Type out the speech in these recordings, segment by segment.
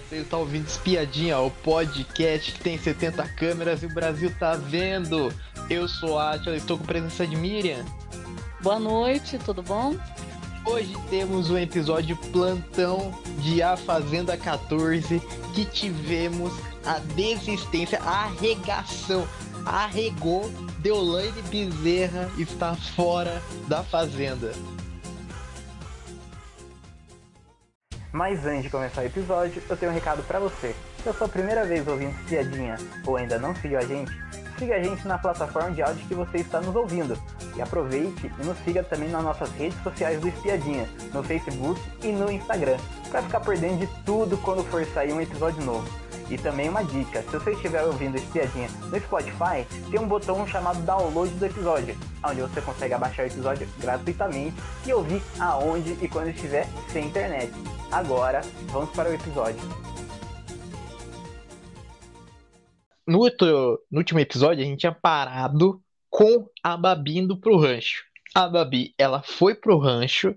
você está ouvindo Espiadinha, o podcast que tem 70 câmeras e o Brasil tá vendo. Eu sou a Atila, estou com presença de Miriam. Boa noite, tudo bom? Hoje temos um episódio plantão de A Fazenda 14 que tivemos a desistência, a arregação, arregou, Deolane Bezerra está fora da Fazenda. Mas antes de começar o episódio, eu tenho um recado para você. Se é a sua primeira vez ouvindo Piadinha ou ainda não seguiu a gente, siga a gente na plataforma de áudio que você está nos ouvindo. E aproveite e nos siga também nas nossas redes sociais do Espiadinha, no Facebook e no Instagram, para ficar por dentro de tudo quando for sair um episódio novo. E também uma dica, se você estiver ouvindo Espiadinha no Spotify, tem um botão chamado download do episódio, onde você consegue abaixar o episódio gratuitamente e ouvir aonde e quando estiver sem internet. Agora, vamos para o episódio. No, outro, no último episódio, a gente tinha parado com a Babi indo pro rancho. A Babi, ela foi pro rancho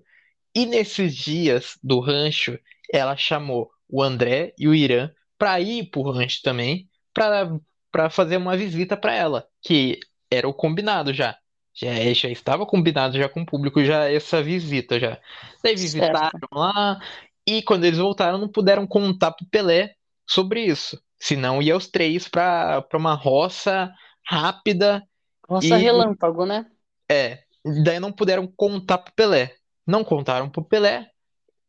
e nesses dias do rancho, ela chamou o André e o Irã para ir pro rancho também, para fazer uma visita para ela, que era o combinado já. Já, já estava combinado já com o público já essa visita já. Daí visitaram certo. lá e quando eles voltaram, não puderam contar pro Pelé sobre isso. Senão ia os três para uma roça rápida. Roça e... relâmpago, né? É. Daí não puderam contar pro Pelé. Não contaram pro Pelé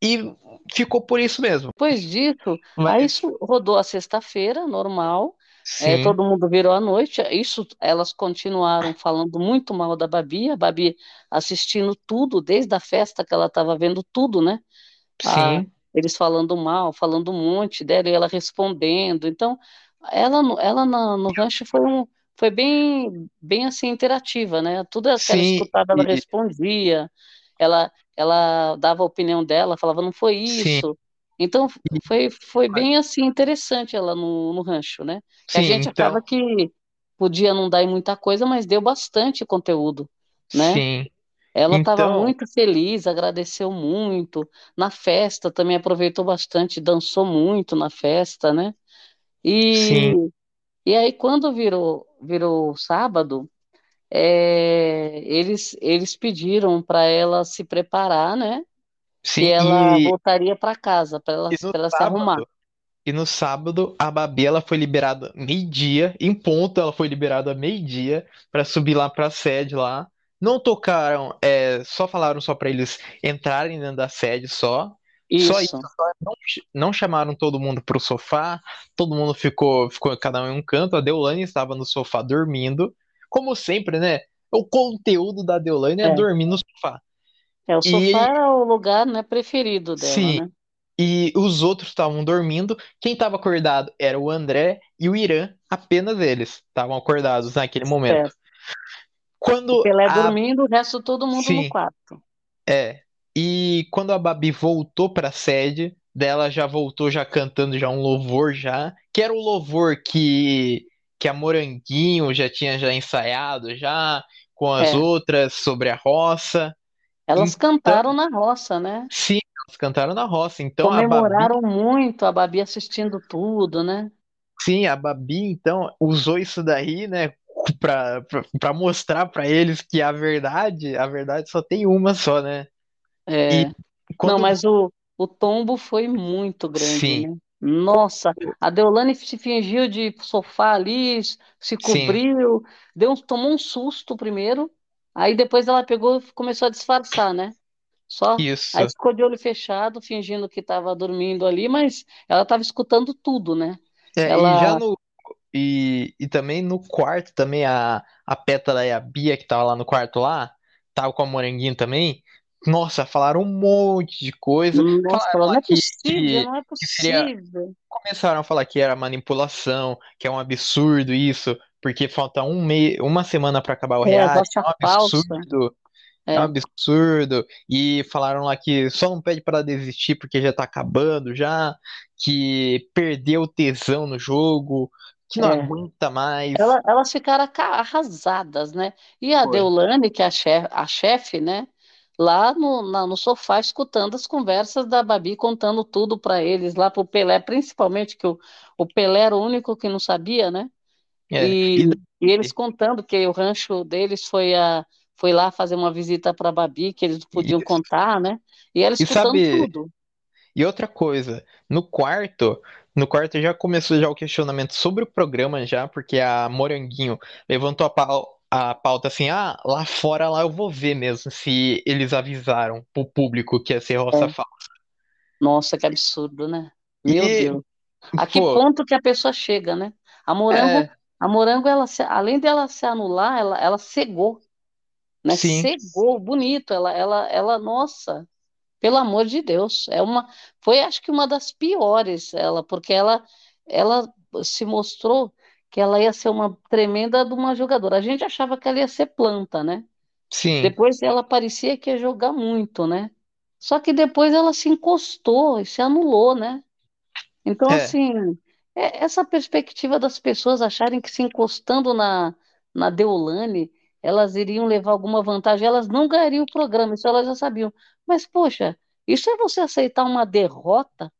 e ficou por isso mesmo. Depois disso, Mas... aí isso rodou a sexta-feira, normal. É, todo mundo virou à noite. Isso, elas continuaram falando muito mal da Babi, a Babi assistindo tudo, desde a festa que ela estava vendo tudo, né? Sim. eles falando mal, falando um monte dela e ela respondendo. Então, ela, ela no, no rancho foi um, foi bem, bem assim interativa, né? Tudo que ela escutava, ela respondia, ela, ela dava a opinião dela, falava não foi isso. Sim. Então foi, foi bem assim interessante ela no, no rancho, né? Sim, a gente então... achava que podia não dar em muita coisa, mas deu bastante conteúdo, né? Sim. Ela estava então... muito feliz, agradeceu muito. Na festa também aproveitou bastante, dançou muito na festa, né? E, Sim. e aí, quando virou, virou sábado, é, eles, eles pediram para ela se preparar, né? Sim, e ela e... voltaria para casa, para ela, ela se arrumar. E no sábado, a Babi ela foi liberada meio-dia, em ponto ela foi liberada meio-dia para subir lá para a sede lá não tocaram, é, só falaram só para eles entrarem dentro da sede só. Isso. Só isso. Não, não chamaram todo mundo pro sofá, todo mundo ficou, ficou cada um em um canto. A Deolane estava no sofá dormindo. Como sempre, né? O conteúdo da Deolane é, é dormir no sofá. É, o sofá e... era o lugar né, preferido dela, Sim. né? E os outros estavam dormindo. Quem estava acordado era o André e o Irã, apenas eles estavam acordados naquele momento. Certo. Quando o Pelé a... dormindo, o resto todo mundo Sim, no quarto. É. E quando a Babi voltou para a sede, dela já voltou já cantando já um louvor já, que era o louvor que que a Moranguinho já tinha já ensaiado já com as é. outras sobre a roça. Elas então, cantaram na roça, né? Sim, elas cantaram na roça. Então comemoraram a Babi... muito a Babi assistindo tudo, né? Sim, a Babi então usou isso daí, né, para mostrar para eles que a verdade, a verdade só tem uma só, né? É. Quando... Não, mas o, o tombo foi muito grande, Sim. né? Nossa, a Deolane se fingiu de sofá ali, se cobriu, Sim. deu, tomou um susto primeiro, aí depois ela pegou e começou a disfarçar, né? Só Isso. aí ficou de olho fechado, fingindo que estava dormindo ali, mas ela estava escutando tudo, né? É, ela... e já no, e, e também no quarto, também a, a Pétala e a Bia, que tava lá no quarto lá, tava com a Moranguinho também. Nossa, falaram um monte de coisa. Nossa, não é possível, não é possível. Seria... Começaram a falar que era manipulação, que é um absurdo isso, porque falta um mês, uma semana para acabar o é, reality. É um absurdo. É. é. um absurdo. E falaram lá que só não pede para desistir porque já tá acabando já, que perdeu o tesão no jogo, que não é. aguenta mais. Ela, elas ficaram arrasadas, né? E a Foi. Deolane, que é a chefe, a chefe, né? Lá no, na, no sofá escutando as conversas da Babi, contando tudo para eles, lá para o Pelé, principalmente que o, o Pelé era o único que não sabia, né? É, e, e... e, eles contando que o rancho deles foi, a, foi lá fazer uma visita para a Babi, que eles podiam Isso. contar, né? E ela escutando e sabe... tudo. E outra coisa, no quarto, no quarto já começou já o questionamento sobre o programa já, porque a Moranguinho levantou a, pau, a pauta assim, ah, lá fora lá eu vou ver mesmo se eles avisaram pro público que ia ser roça é. falsa. Nossa, que absurdo, né? Meu e, Deus. A que pô, ponto que a pessoa chega, né? A Morango, é... a Morango ela além dela se anular, ela, ela cegou, né? Sim. Cegou, bonito, ela, ela, ela, nossa, pelo amor de Deus, é uma, foi acho que uma das piores, ela, porque ela, ela se mostrou que ela ia ser uma tremenda de uma jogadora. A gente achava que ela ia ser planta, né? Sim. Depois ela parecia que ia jogar muito, né? Só que depois ela se encostou e se anulou, né? Então, é. assim, é essa perspectiva das pessoas acharem que se encostando na, na Deolane, elas iriam levar alguma vantagem, elas não ganhariam o programa, isso elas já sabiam. Mas, poxa, isso é você aceitar uma derrota,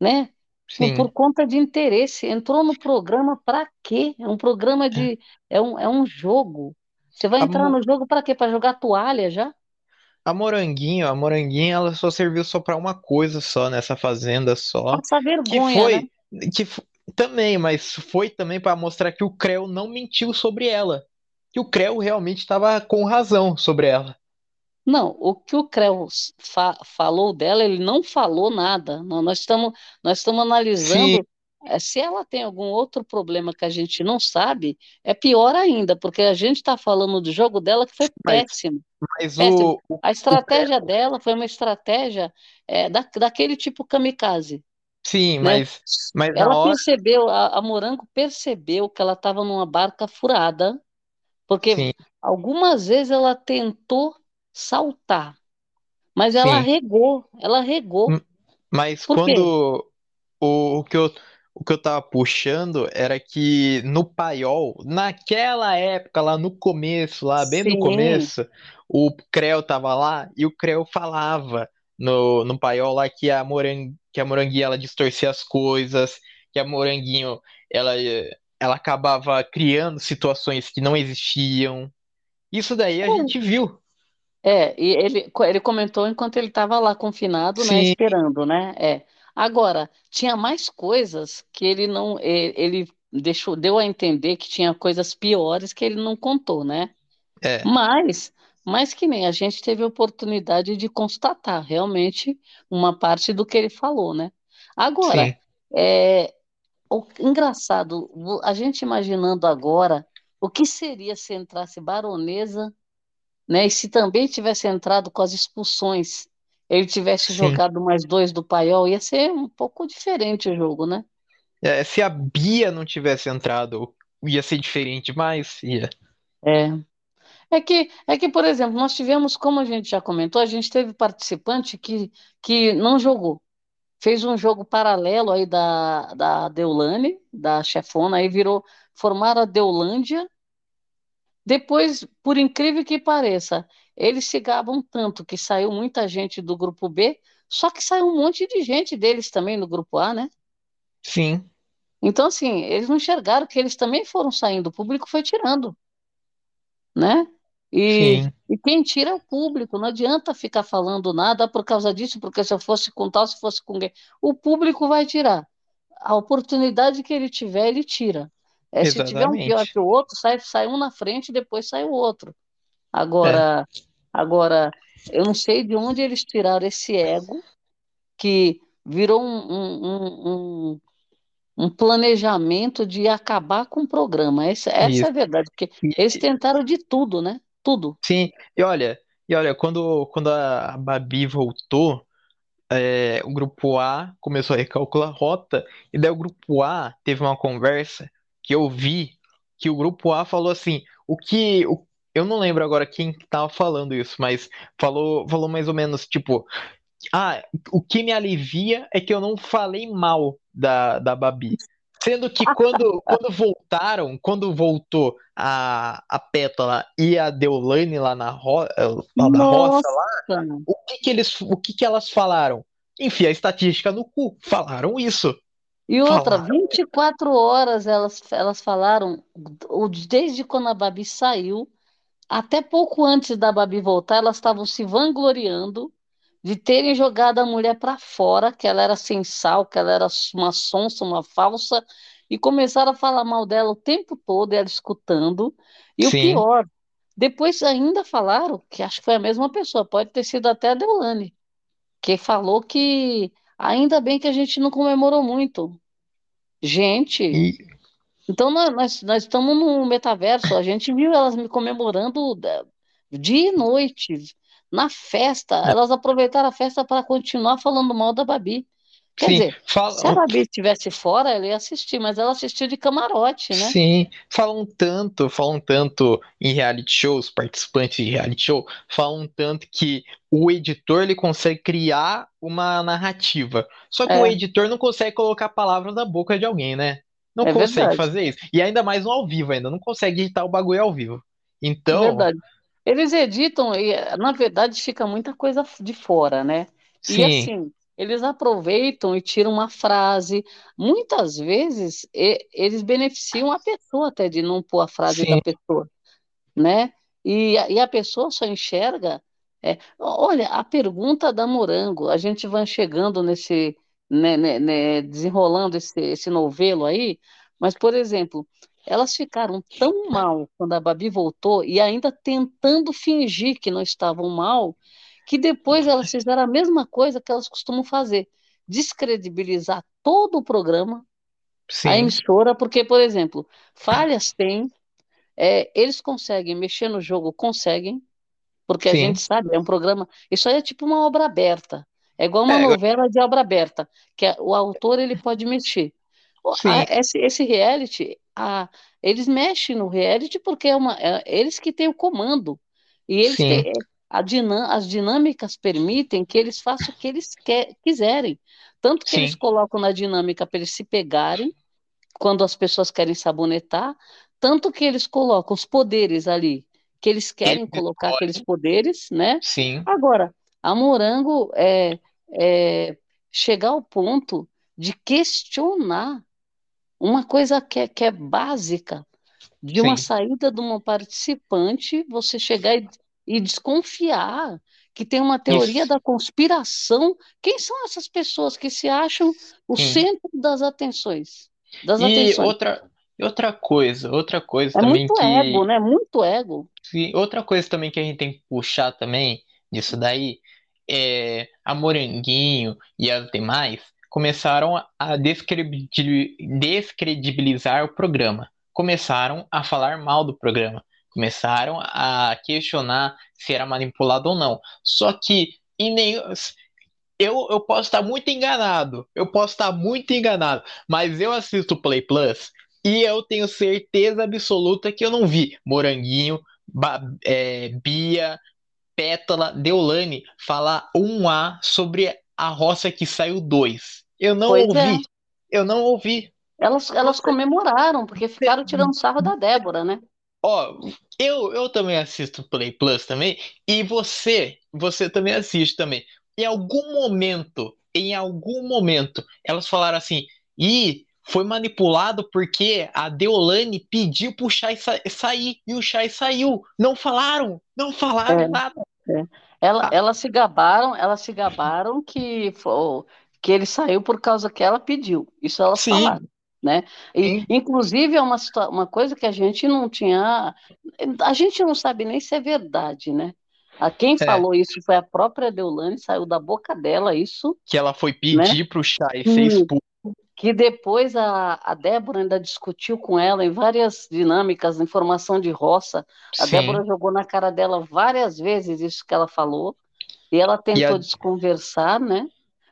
né? Sim. por conta de interesse. Entrou no programa para quê? É um programa de. É um, é um jogo. Você vai entrar mo... no jogo para quê? Para jogar toalha já? A Moranguinho, a Moranguinho, ela só serviu só para uma coisa só nessa fazenda só. Passar vergonha, que foi, né? que também, mas foi também para mostrar que o Creu não mentiu sobre ela. Que o Creu realmente estava com razão sobre ela. Não, o que o Creu fa falou dela, ele não falou nada. Não, nós estamos nós estamos analisando é, se ela tem algum outro problema que a gente não sabe, é pior ainda, porque a gente está falando do jogo dela que foi mas, péssimo. Mas péssimo. O, a estratégia o... dela foi uma estratégia é, da, daquele tipo kamikaze. Sim, né? mas, mas ela hora... percebeu, a, a Morango percebeu que ela estava numa barca furada, porque Sim. algumas vezes ela tentou saltar. Mas ela Sim. regou, ela regou. Mas Por quando o, o que eu o que eu tava puxando era que no paiol, naquela época, lá no começo, lá bem Sim. no começo, o Creu tava lá e o Creu falava no, no paiol lá que a, morang, que a moranguinha ela distorcia as coisas, que a moranguinho ela, ela acabava criando situações que não existiam. Isso daí a gente viu. É, e ele, ele comentou enquanto ele estava lá confinado, né, esperando, né? É. Agora, tinha mais coisas que ele não, ele deixou, deu a entender que tinha coisas piores que ele não contou, né? É. Mas, mas que nem a gente teve a oportunidade de constatar realmente uma parte do que ele falou, né? Agora, Sim. é, o engraçado, a gente imaginando agora o que seria se entrasse baronesa né? E se também tivesse entrado com as expulsões, ele tivesse Sim. jogado mais dois do Paiol, ia ser um pouco diferente o jogo, né? É, se a Bia não tivesse entrado, ia ser diferente, mas ia. É. É que, é que, por exemplo, nós tivemos, como a gente já comentou, a gente teve participante que, que não jogou. Fez um jogo paralelo aí da, da Deulane, da chefona, aí virou, formaram a Deulândia, depois, por incrível que pareça, eles se gabam tanto que saiu muita gente do grupo B, só que saiu um monte de gente deles também no grupo A, né? Sim. Então, assim, eles não enxergaram que eles também foram saindo, o público foi tirando, né? E, Sim. e quem tira é o público, não adianta ficar falando nada por causa disso, porque se eu fosse com tal, se fosse com alguém. O público vai tirar. A oportunidade que ele tiver, ele tira. É, se tiver um pior que o outro, sai, sai um na frente e depois sai o outro. Agora, é. agora, eu não sei de onde eles tiraram esse ego que virou um, um, um, um planejamento de acabar com o programa. Essa, essa é a verdade, porque eles tentaram de tudo, né? Tudo. Sim, e olha, e olha, quando, quando a Babi voltou, é, o grupo A começou a recalcular a rota, e daí o grupo A teve uma conversa que eu vi que o grupo A falou assim, o que o, eu não lembro agora quem estava falando isso, mas falou, falou mais ou menos tipo, ah, o que me alivia é que eu não falei mal da, da Babi. Sendo que quando, quando voltaram, quando voltou a, a Pétala e a Deolane lá na, ro, lá na roça lá, o que que eles, o que que elas falaram? Enfia a estatística no cu. Falaram isso. E outra, falaram. 24 horas elas, elas falaram, desde quando a Babi saiu, até pouco antes da Babi voltar, elas estavam se vangloriando de terem jogado a mulher para fora, que ela era sem sal, que ela era uma sonsa, uma falsa, e começaram a falar mal dela o tempo todo, ela escutando. E Sim. o pior, depois ainda falaram, que acho que foi a mesma pessoa, pode ter sido até a Deolane, que falou que ainda bem que a gente não comemorou muito. Gente, e... então nós, nós estamos no metaverso, a gente viu elas me comemorando dia e noite, na festa, elas aproveitaram a festa para continuar falando mal da Babi. Quer Sim, dizer, fala... se a Babi estivesse fora, ela ia assistir, mas ela assistiu de camarote, né? Sim, falam tanto, falam tanto em reality shows, participantes de reality show, falam tanto que o editor ele consegue criar uma narrativa. Só que é. o editor não consegue colocar palavras na boca de alguém, né? Não é consegue verdade. fazer isso. E ainda mais no ao vivo ainda, não consegue editar o bagulho ao vivo. Então. É verdade. Eles editam e, na verdade, fica muita coisa de fora, né? Sim. E assim, eles aproveitam e tiram uma frase. Muitas vezes e, eles beneficiam a pessoa até de não pôr a frase Sim. da pessoa, né? E, e a pessoa só enxerga. É, olha, a pergunta da Morango, a gente vai chegando nesse, né, né, né, desenrolando esse, esse novelo aí, mas, por exemplo, elas ficaram tão mal quando a Babi voltou e ainda tentando fingir que não estavam mal, que depois elas fizeram a mesma coisa que elas costumam fazer: descredibilizar todo o programa, Sim. a emissora, porque, por exemplo, falhas tem, é, eles conseguem mexer no jogo, conseguem, porque Sim. a gente sabe, é um programa. Isso aí é tipo uma obra aberta. É igual uma é, novela de obra aberta, que é, o autor ele pode mexer. A, esse, esse reality a, eles mexem no reality porque é uma, é, eles que têm o comando. E eles têm, a dinam, as dinâmicas permitem que eles façam o que eles quer, quiserem. Tanto que Sim. eles colocam na dinâmica para eles se pegarem, quando as pessoas querem sabonetar, tanto que eles colocam os poderes ali, que eles querem Ele colocar pode. aqueles poderes, né? Sim. Agora, a Morango é, é chegar ao ponto de questionar uma coisa que é, que é básica, de uma Sim. saída de uma participante, você chegar e, e desconfiar que tem uma teoria Isso. da conspiração. Quem são essas pessoas que se acham o Sim. centro das atenções? Das e atenções? outra outra coisa, outra coisa é também muito que ego, né? Muito ego. Sim, outra coisa também que a gente tem que puxar também disso daí é a Moranguinho e as demais começaram a descredibilizar o programa, começaram a falar mal do programa, começaram a questionar se era manipulado ou não. Só que em nenhum. Eu, eu posso estar muito enganado, eu posso estar muito enganado, mas eu assisto o Play Plus e eu tenho certeza absoluta que eu não vi Moranguinho, ba é, Bia, Pétala, Deolane falar um A sobre a roça que saiu dois. Eu não pois ouvi. É. Eu não ouvi. Elas, elas comemoraram, porque ficaram tirando sarro da Débora, né? Ó, eu, eu também assisto Play Plus também, e você, você também assiste também. Em algum momento, em algum momento, elas falaram assim, e foi manipulado porque a Deolane pediu pro Chai sa sair, e o Chai saiu. Não falaram, não falaram é, nada. É. Ela, ah. Elas se gabaram, elas se gabaram que, que ele saiu por causa que ela pediu. Isso elas Sim. falaram. Né? E, inclusive, é uma, uma coisa que a gente não tinha. A gente não sabe nem se é verdade, né? A quem é. falou isso foi a própria Deolane, saiu da boca dela isso. Que ela foi pedir né? para o Chay ser expulso que depois a, a Débora ainda discutiu com ela em várias dinâmicas, informação de roça. A Sim. Débora jogou na cara dela várias vezes isso que ela falou, e ela tentou e a... desconversar, né?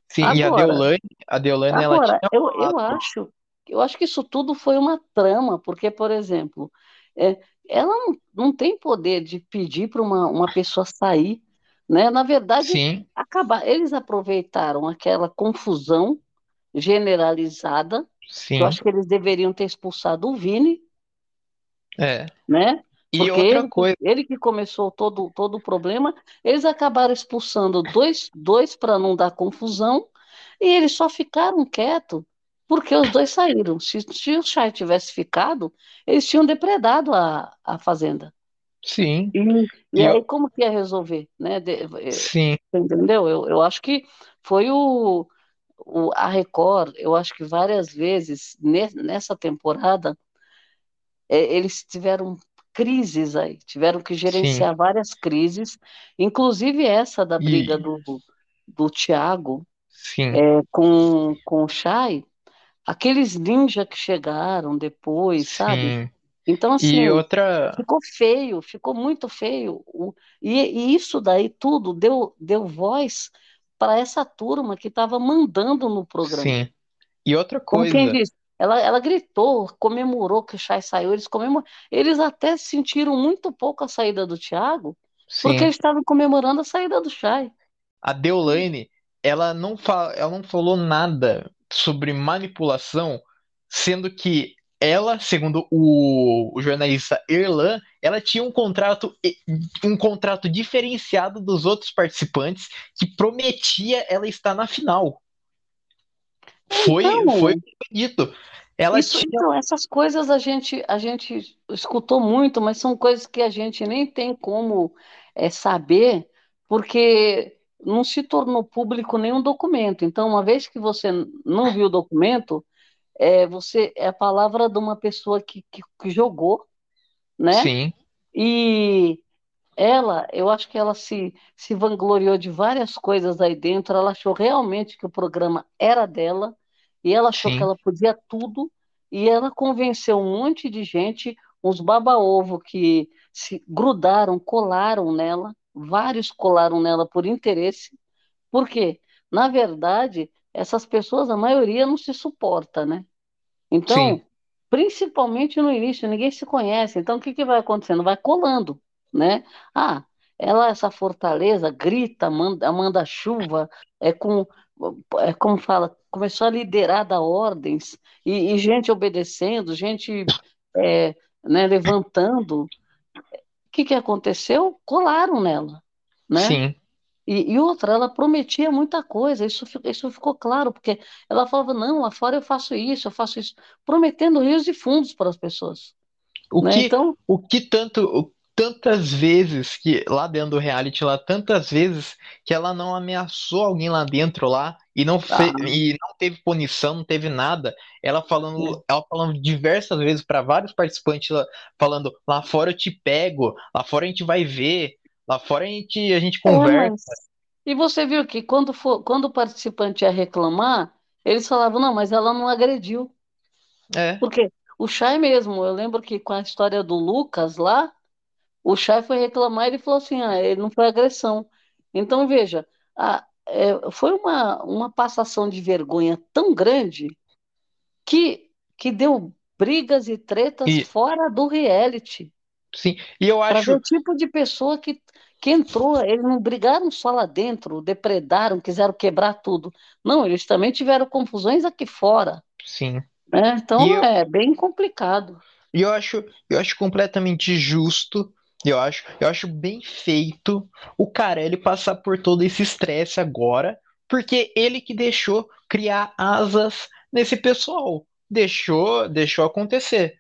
Sim, agora, e a Deolane, a Deolane agora, ela eu, eu acho, eu acho que isso tudo foi uma trama, porque, por exemplo, é, ela não, não tem poder de pedir para uma, uma pessoa sair, né? Na verdade, Acabar, eles aproveitaram aquela confusão generalizada Sim. Eu acho que eles deveriam ter expulsado o Vini. É. Né? E Porque outra ele, coisa. Ele que começou todo, todo o problema, eles acabaram expulsando dois, dois para não dar confusão, e eles só ficaram quietos porque os dois saíram. Se, se o Chay tivesse ficado, eles tinham depredado a, a fazenda. Sim. E, e, aí, como que ia resolver? Né? De, eh, Sim. Entendeu? Eu, eu acho que foi o, o, a Record, eu acho que várias vezes nessa temporada, é, eles tiveram crises aí, tiveram que gerenciar Sim. várias crises, inclusive essa da briga e... do, do Thiago é, com, com o Chay, aqueles ninjas que chegaram depois, Sim. sabe? Então, assim, outra... ficou feio, ficou muito feio. E, e isso daí tudo deu, deu voz para essa turma que estava mandando no programa. Sim. E outra coisa. Como quem diz, ela, ela gritou, comemorou que o Chay saiu, eles comemoraram. Eles até sentiram muito pouco a saída do Thiago, Sim. porque eles estavam comemorando a saída do Chay. A Deolane, ela não, fala, ela não falou nada sobre manipulação, sendo que ela, segundo o, o, jornalista Erlan, ela tinha um contrato um contrato diferenciado dos outros participantes que prometia ela estar na final. Foi, então, foi dito. Ela isso, tinha... Então, essas coisas a gente, a gente escutou muito, mas são coisas que a gente nem tem como é, saber, porque não se tornou público nenhum documento. Então, uma vez que você não viu o documento, é, você é a palavra de uma pessoa que, que, que jogou, né? Sim. E ela, eu acho que ela se, se vangloriou de várias coisas aí dentro, ela achou realmente que o programa era dela, e ela achou Sim. que ela podia tudo, e ela convenceu um monte de gente, uns baba-ovo que se grudaram, colaram nela, vários colaram nela por interesse, por quê? Na verdade, essas pessoas, a maioria não se suporta, né? Então, Sim. principalmente no início, ninguém se conhece. Então, o que, que vai acontecendo? Vai colando, né? Ah, ela, essa fortaleza, grita, manda, manda chuva, é com, é como fala, começou a liderar da ordens, e, e gente obedecendo, gente é, né, levantando. O que, que aconteceu? Colaram nela, né? Sim. E, e, outra, ela prometia muita coisa, isso, isso ficou claro, porque ela falava, não, lá fora eu faço isso, eu faço isso, prometendo rios e fundos para as pessoas. O, né? que, então, o que tanto, tantas vezes que lá dentro do reality, lá tantas vezes que ela não ameaçou alguém lá dentro lá e não fez, ah. e não teve punição, não teve nada. Ela falando, ela falando diversas vezes para vários participantes, falando lá fora eu te pego, lá fora a gente vai ver. Lá fora a gente, a gente conversa. É. E você viu que quando, for, quando o participante ia reclamar, eles falavam, não, mas ela não agrediu. É. Porque o Chay mesmo, eu lembro que com a história do Lucas lá, o Chay foi reclamar e ele falou assim, ah, ele não foi agressão. Então, veja, a, é, foi uma, uma passação de vergonha tão grande que, que deu brigas e tretas e... fora do reality. Sim, e eu acho. O tipo de pessoa que, que entrou, eles não brigaram só lá dentro, depredaram, quiseram quebrar tudo. Não, eles também tiveram confusões aqui fora. Sim. Né? Então é bem complicado. E eu acho, eu acho completamente justo. Eu acho, eu acho bem feito o Carelli passar por todo esse estresse agora, porque ele que deixou criar asas nesse pessoal. Deixou, deixou acontecer.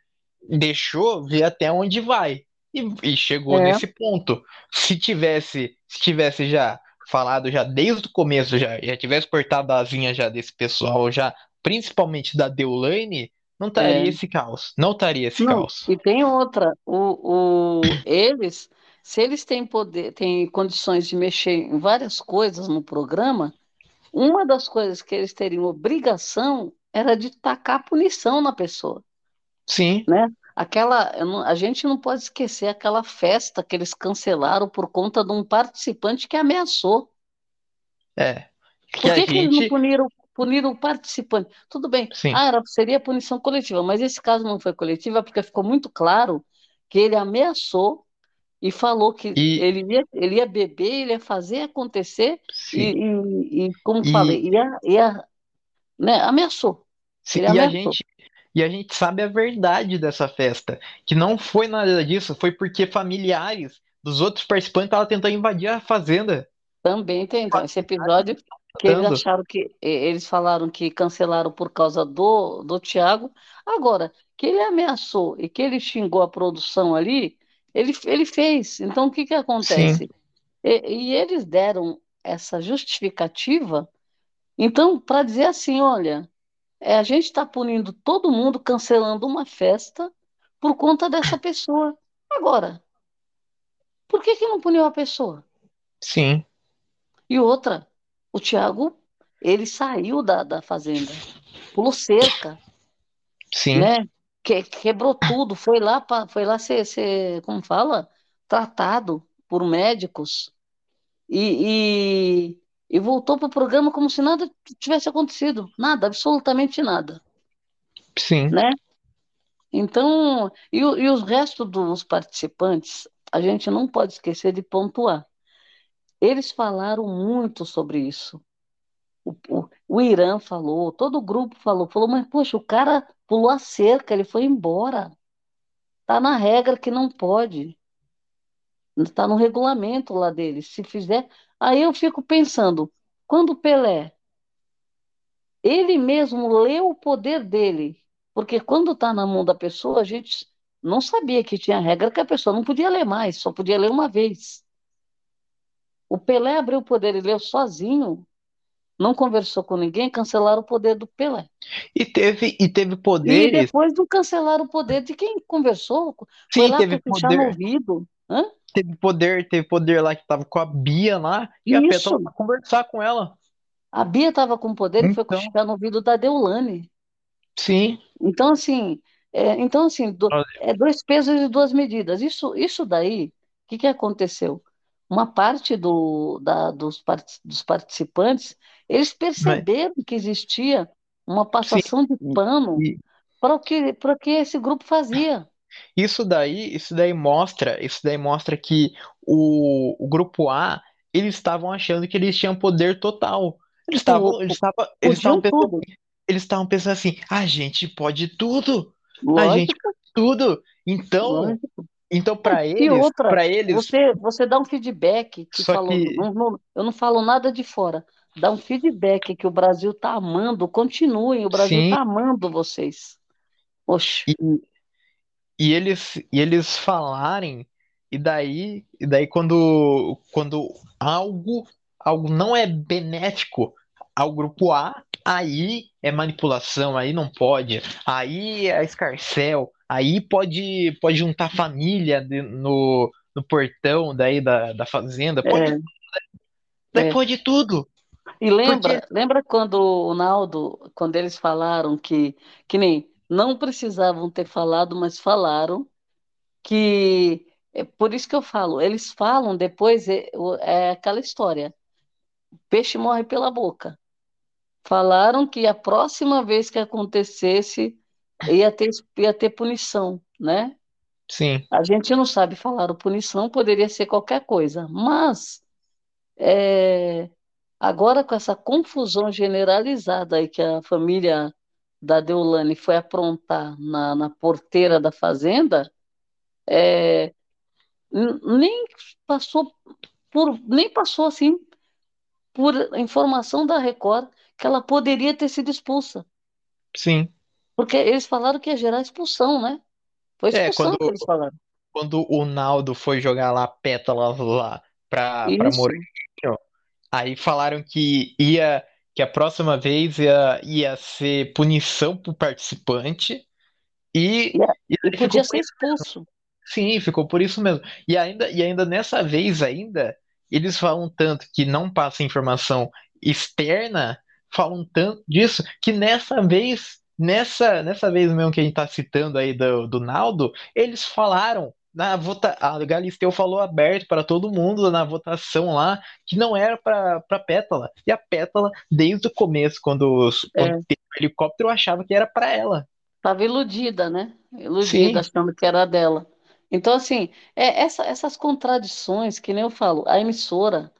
Deixou ver até onde vai. E, e chegou é. nesse ponto. Se tivesse, se tivesse já falado já desde o começo, já, já tivesse cortado a asinha já desse pessoal, já principalmente da Deulane, não estaria é. esse caos. Não estaria esse não, caos. E tem outra, o, o, eles, se eles têm poder, têm condições de mexer em várias coisas no programa, uma das coisas que eles teriam obrigação era de tacar punição na pessoa. Sim. Né? Aquela, a gente não pode esquecer aquela festa que eles cancelaram por conta de um participante que ameaçou. É. Que por que, gente... que eles não puniram, puniram o participante? Tudo bem, Sim. ah, era, seria punição coletiva, mas esse caso não foi coletiva porque ficou muito claro que ele ameaçou e falou que e... ele, ia, ele ia beber, ele ia fazer acontecer e, e, e, como e... falei, ia, ia, né, ameaçou. Sim, e a gente e a gente sabe a verdade dessa festa, que não foi nada disso, foi porque familiares dos outros participantes estavam tentando invadir a fazenda. Também tem, então, esse episódio que eles acharam que eles falaram que cancelaram por causa do do Thiago. Agora, que ele ameaçou e que ele xingou a produção ali, ele, ele fez. Então, o que que acontece? E, e eles deram essa justificativa, então, para dizer assim, olha, é, a gente está punindo todo mundo, cancelando uma festa por conta dessa pessoa. Agora, por que que não puniu a pessoa? Sim. E outra, o Thiago, ele saiu da, da fazenda, pulou cerca, Sim. né? Que, quebrou tudo, foi lá, pra, foi lá ser, ser, como fala, tratado por médicos e, e, e voltou para o programa como se nada tivesse acontecido, nada, absolutamente nada. Sim. Né? Então, e, e os restos dos participantes, a gente não pode esquecer de pontuar. Eles falaram muito sobre isso. O, o, o Irã falou, todo o grupo falou, falou, mas poxa, o cara pulou a cerca, ele foi embora. Tá na regra que não pode. Está no regulamento lá deles. Se fizer. Aí eu fico pensando, quando Pelé, ele mesmo leu o poder dele, porque quando está na mão da pessoa, a gente não sabia que tinha regra que a pessoa não podia ler mais, só podia ler uma vez. O Pelé abriu o poder e leu sozinho, não conversou com ninguém, cancelaram o poder do Pelé. E teve, e teve poderes. E depois não cancelaram o poder de quem conversou. Sim, foi lá teve poder. no ouvido. Hã? Teve poder, teve poder lá que tava com a Bia lá, e Isso. a pra conversar com ela. A Bia tava com poder então... e foi cochichar no ouvido da Deulane. Sim. Então, assim, é, então, assim, do, é dois pesos e duas medidas. Isso, isso daí, o que, que aconteceu? Uma parte do, da, dos, part, dos participantes, eles perceberam Mas... que existia uma passação Sim. de pano e... para o que, para que esse grupo fazia. Isso daí, isso daí mostra, isso daí mostra que o, o grupo A, eles estavam achando que eles tinham poder total. Eles estavam, eles estavam, eles estavam pensando, eles estavam pensando assim: a gente pode tudo, Lógico. a gente pode tudo. Então, Lógico. Então para eles, para eles, você, você dá um feedback que falou, que... Não, não, eu não falo nada de fora. Dá um feedback que o Brasil tá amando, continuem, o Brasil Sim. tá amando vocês. Oxe. E, e eles e eles falarem e daí e daí quando quando algo algo não é benéfico ao grupo A aí é manipulação aí não pode aí é escarcel aí pode pode juntar família de, no, no portão daí da, da fazenda pode é. daí é. pode tudo e lembra Porque... lembra quando o Naldo quando eles falaram que que nem não precisavam ter falado, mas falaram que é por isso que eu falo, eles falam depois é, é aquela história, peixe morre pela boca. Falaram que a próxima vez que acontecesse ia ter, ia ter punição, né? Sim. A gente não sabe falar o punição, poderia ser qualquer coisa, mas é, agora com essa confusão generalizada aí que a família da Deulane foi aprontar na, na porteira da fazenda, é, nem passou por nem passou assim por informação da Record que ela poderia ter sido expulsa. Sim. Porque eles falaram que ia gerar expulsão, né? Foi é, expulsão é, quando, que eles falaram. Quando o Naldo foi jogar lá pétalas lá pra, pra Moreninho, aí falaram que ia que a próxima vez ia, ia ser punição para o participante e, e, e podia ser expulso. Sim, ficou por isso mesmo. E ainda, e ainda nessa vez ainda, eles falam tanto que não passa informação externa, falam tanto disso, que nessa vez, nessa, nessa vez mesmo que a gente está citando aí do, do Naldo, eles falaram na vota a Galisteu falou aberto para todo mundo na votação lá que não era para Pétala. E a Pétala, desde o começo, quando, é. quando teve o helicóptero, achava que era para ela. Estava iludida, né? Iludida, Sim. achando que era dela. Então, assim, é essa, essas contradições, que nem eu falo, a emissora,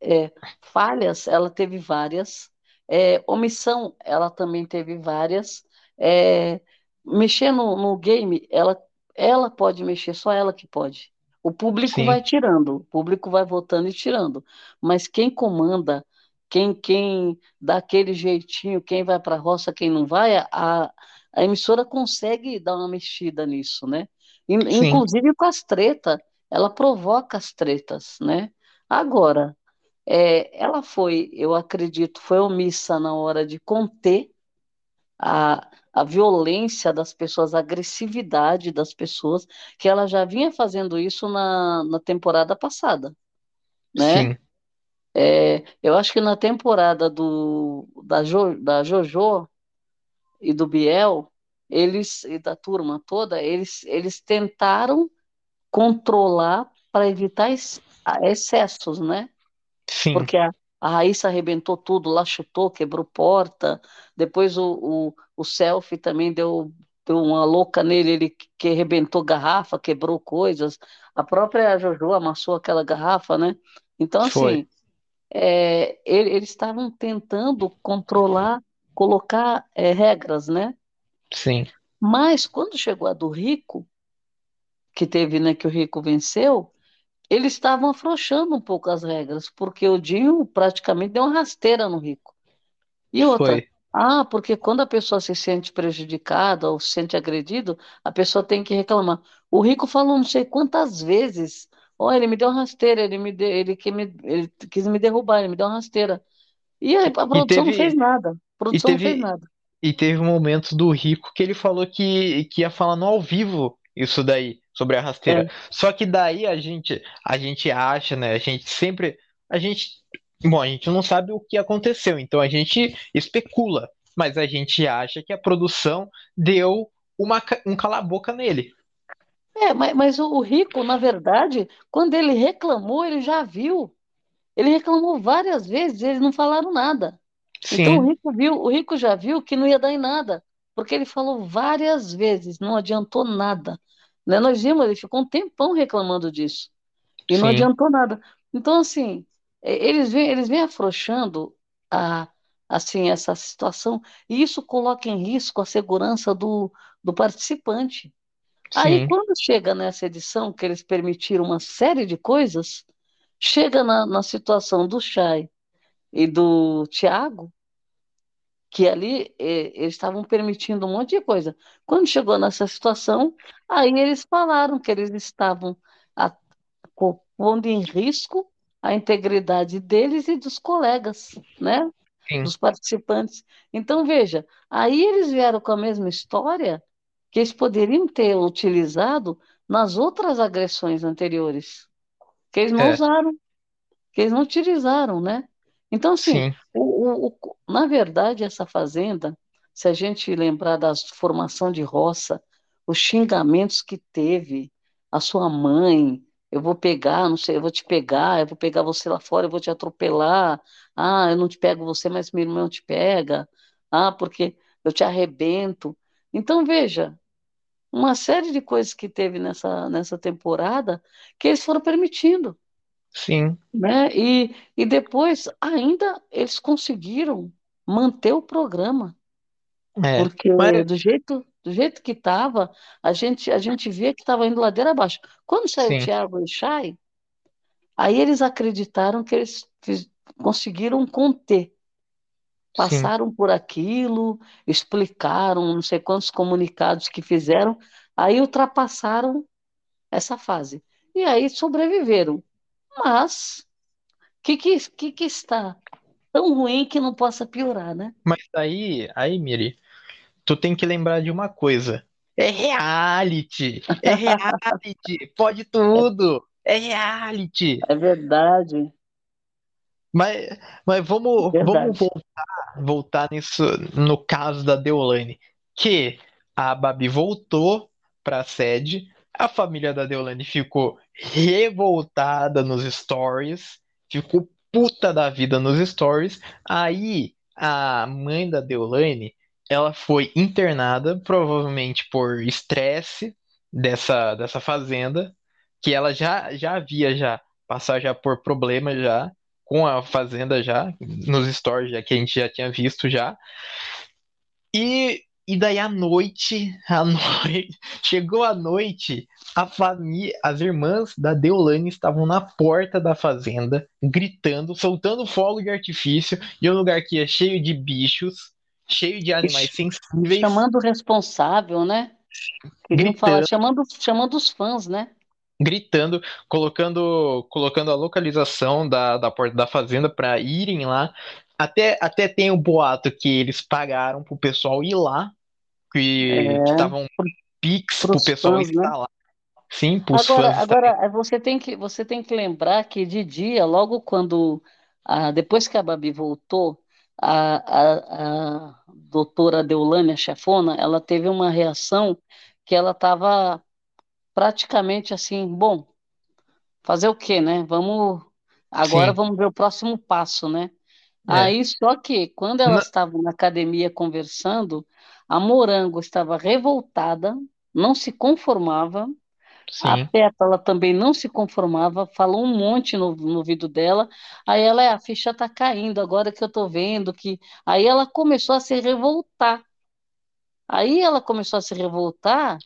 é, falhas, ela teve várias. É, omissão, ela também teve várias. É, mexer no, no game, ela, ela pode mexer, só ela que pode. O público Sim. vai tirando, o público vai votando e tirando. Mas quem comanda, quem, quem dá aquele jeitinho, quem vai para a roça, quem não vai, a, a emissora consegue dar uma mexida nisso, né? Inclusive com as tretas, ela provoca as tretas, né? Agora, é, ela foi, eu acredito, foi omissa na hora de conter a, a violência das pessoas, a agressividade das pessoas, que ela já vinha fazendo isso na, na temporada passada, né? Sim. É, eu acho que na temporada do, da, jo, da Jojo e do Biel, eles, e da turma toda, eles, eles tentaram controlar para evitar excessos, né? Sim. Porque a, a Raíssa arrebentou tudo, lá chutou, quebrou porta. Depois o, o, o selfie também deu, deu uma louca nele, ele que arrebentou garrafa, quebrou coisas. A própria Jojo amassou aquela garrafa, né? Então, assim, é, eles estavam tentando controlar, colocar é, regras, né? Sim. Mas quando chegou a do Rico, que teve, né, que o Rico venceu, eles estavam afrouxando um pouco as regras, porque o Dinho praticamente deu uma rasteira no Rico. E outra, Foi. ah, porque quando a pessoa se sente prejudicada ou se sente agredido, a pessoa tem que reclamar. O Rico falou não sei quantas vezes, oh, ele me deu uma rasteira, ele, me ele, que me, ele quis me derrubar, ele me deu uma rasteira. E a, a produção teve, não fez nada. A produção teve, não fez nada. E teve momentos do Rico que ele falou que, que ia falar no ao vivo isso daí sobre a rasteira. É. Só que daí a gente, a gente acha, né? A gente sempre, a gente, bom, a gente não sabe o que aconteceu, então a gente especula, mas a gente acha que a produção deu uma, um cala-boca nele. É, mas, mas o Rico, na verdade, quando ele reclamou, ele já viu. Ele reclamou várias vezes, eles não falaram nada. Sim. Então o Rico viu, o Rico já viu que não ia dar em nada, porque ele falou várias vezes, não adiantou nada. Né? Nós vimos, ele ficou um tempão reclamando disso. E Sim. não adiantou nada. Então, assim, eles vêm, eles vêm afrouxando a, assim, essa situação, e isso coloca em risco a segurança do, do participante. Sim. Aí, quando chega nessa edição, que eles permitiram uma série de coisas, chega na, na situação do Chay e do Tiago, que ali eh, eles estavam permitindo um monte de coisa. Quando chegou nessa situação, aí eles falaram que eles estavam a, pondo em risco a integridade deles e dos colegas, né? Sim. Dos participantes. Então, veja, aí eles vieram com a mesma história que eles poderiam ter utilizado nas outras agressões anteriores, que eles não é. usaram, que eles não utilizaram, né? Então, assim, o, o, o, na verdade, essa fazenda, se a gente lembrar da formação de roça, os xingamentos que teve, a sua mãe, eu vou pegar, não sei, eu vou te pegar, eu vou pegar você lá fora, eu vou te atropelar, ah, eu não te pego você, mas meu irmão te pega, ah, porque eu te arrebento. Então, veja, uma série de coisas que teve nessa, nessa temporada que eles foram permitindo. Sim. Né? E, e depois ainda eles conseguiram manter o programa. É, porque mas... do jeito do jeito que estava, a gente a gente via que estava indo ladeira abaixo. Quando saiu o Thiago e Chay, aí eles acreditaram que eles fiz, conseguiram conter. Passaram Sim. por aquilo, explicaram não sei quantos comunicados que fizeram, aí ultrapassaram essa fase. E aí sobreviveram. Mas o que, que, que, que está tão ruim que não possa piorar, né? Mas aí, aí, Miri, tu tem que lembrar de uma coisa. É reality! É reality! Pode tudo! É reality! É verdade. Mas, mas vamos, vamos voltar, voltar nisso, no caso da Deolane. Que a Babi voltou para a sede, a família da Deolane ficou revoltada nos stories, ficou puta da vida nos stories. Aí a mãe da Deolane, ela foi internada, provavelmente por estresse dessa, dessa fazenda, que ela já, já havia já passar já por problemas já com a fazenda já, nos stories já que a gente já tinha visto já. E, e daí à noite, à noite, chegou a noite, a família, as irmãs da Deolane estavam na porta da fazenda, gritando, soltando fogo de artifício, e um lugar que é cheio de bichos, cheio de animais sensíveis. Chamando o responsável, né? Queriam falar, chamando, chamando os fãs, né? Gritando, colocando, colocando a localização da, da porta da fazenda para irem lá. Até, até tem o um boato que eles pagaram pro pessoal ir lá, que é, estavam pix pro pessoal fãs, estar né? lá. Sim, pros agora. Agora, você tem, que, você tem que lembrar que de dia, logo quando, ah, depois que a Babi voltou, a, a, a doutora Deulane, a chefona, ela teve uma reação que ela estava praticamente assim, bom, fazer o quê, né? Vamos, agora Sim. vamos ver o próximo passo, né? É. Aí, só que quando elas estavam na academia conversando, a Morango estava revoltada, não se conformava, Sim. A Pétala também não se conformava, falou um monte no, no ouvido dela. Aí ela, é, a ficha tá caindo, agora que eu tô vendo que. Aí ela começou a se revoltar. Aí ela começou a se revoltar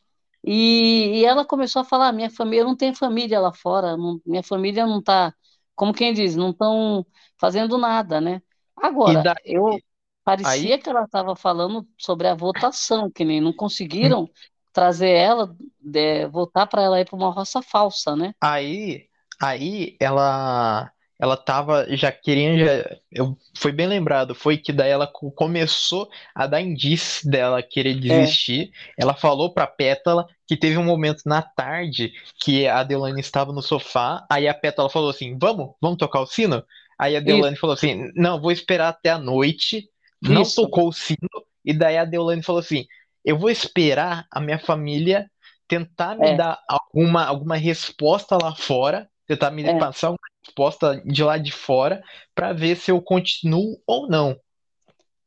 e, e ela começou a falar: minha família não tem família lá fora, não, minha família não tá, como quem diz, não estão fazendo nada, né? Agora, eu parecia Aí... que ela estava falando sobre a votação, que nem não conseguiram trazer ela, de, voltar para ela ir para uma roça falsa, né? Aí, aí ela ela tava já querendo, já, eu, foi bem lembrado, foi que daí ela começou a dar indício dela querer é. desistir. É. Ela falou pra Pétala que teve um momento na tarde que a Deolane estava no sofá, aí a Pétala falou assim: Vamos, vamos tocar o sino? Aí a Deolane Isso. falou assim: Não, vou esperar até a noite. Não Isso. tocou o sino, e daí a Deolane falou assim: eu vou esperar a minha família tentar me é. dar alguma, alguma resposta lá fora, tentar me é. passar uma resposta de lá de fora, para ver se eu continuo ou não.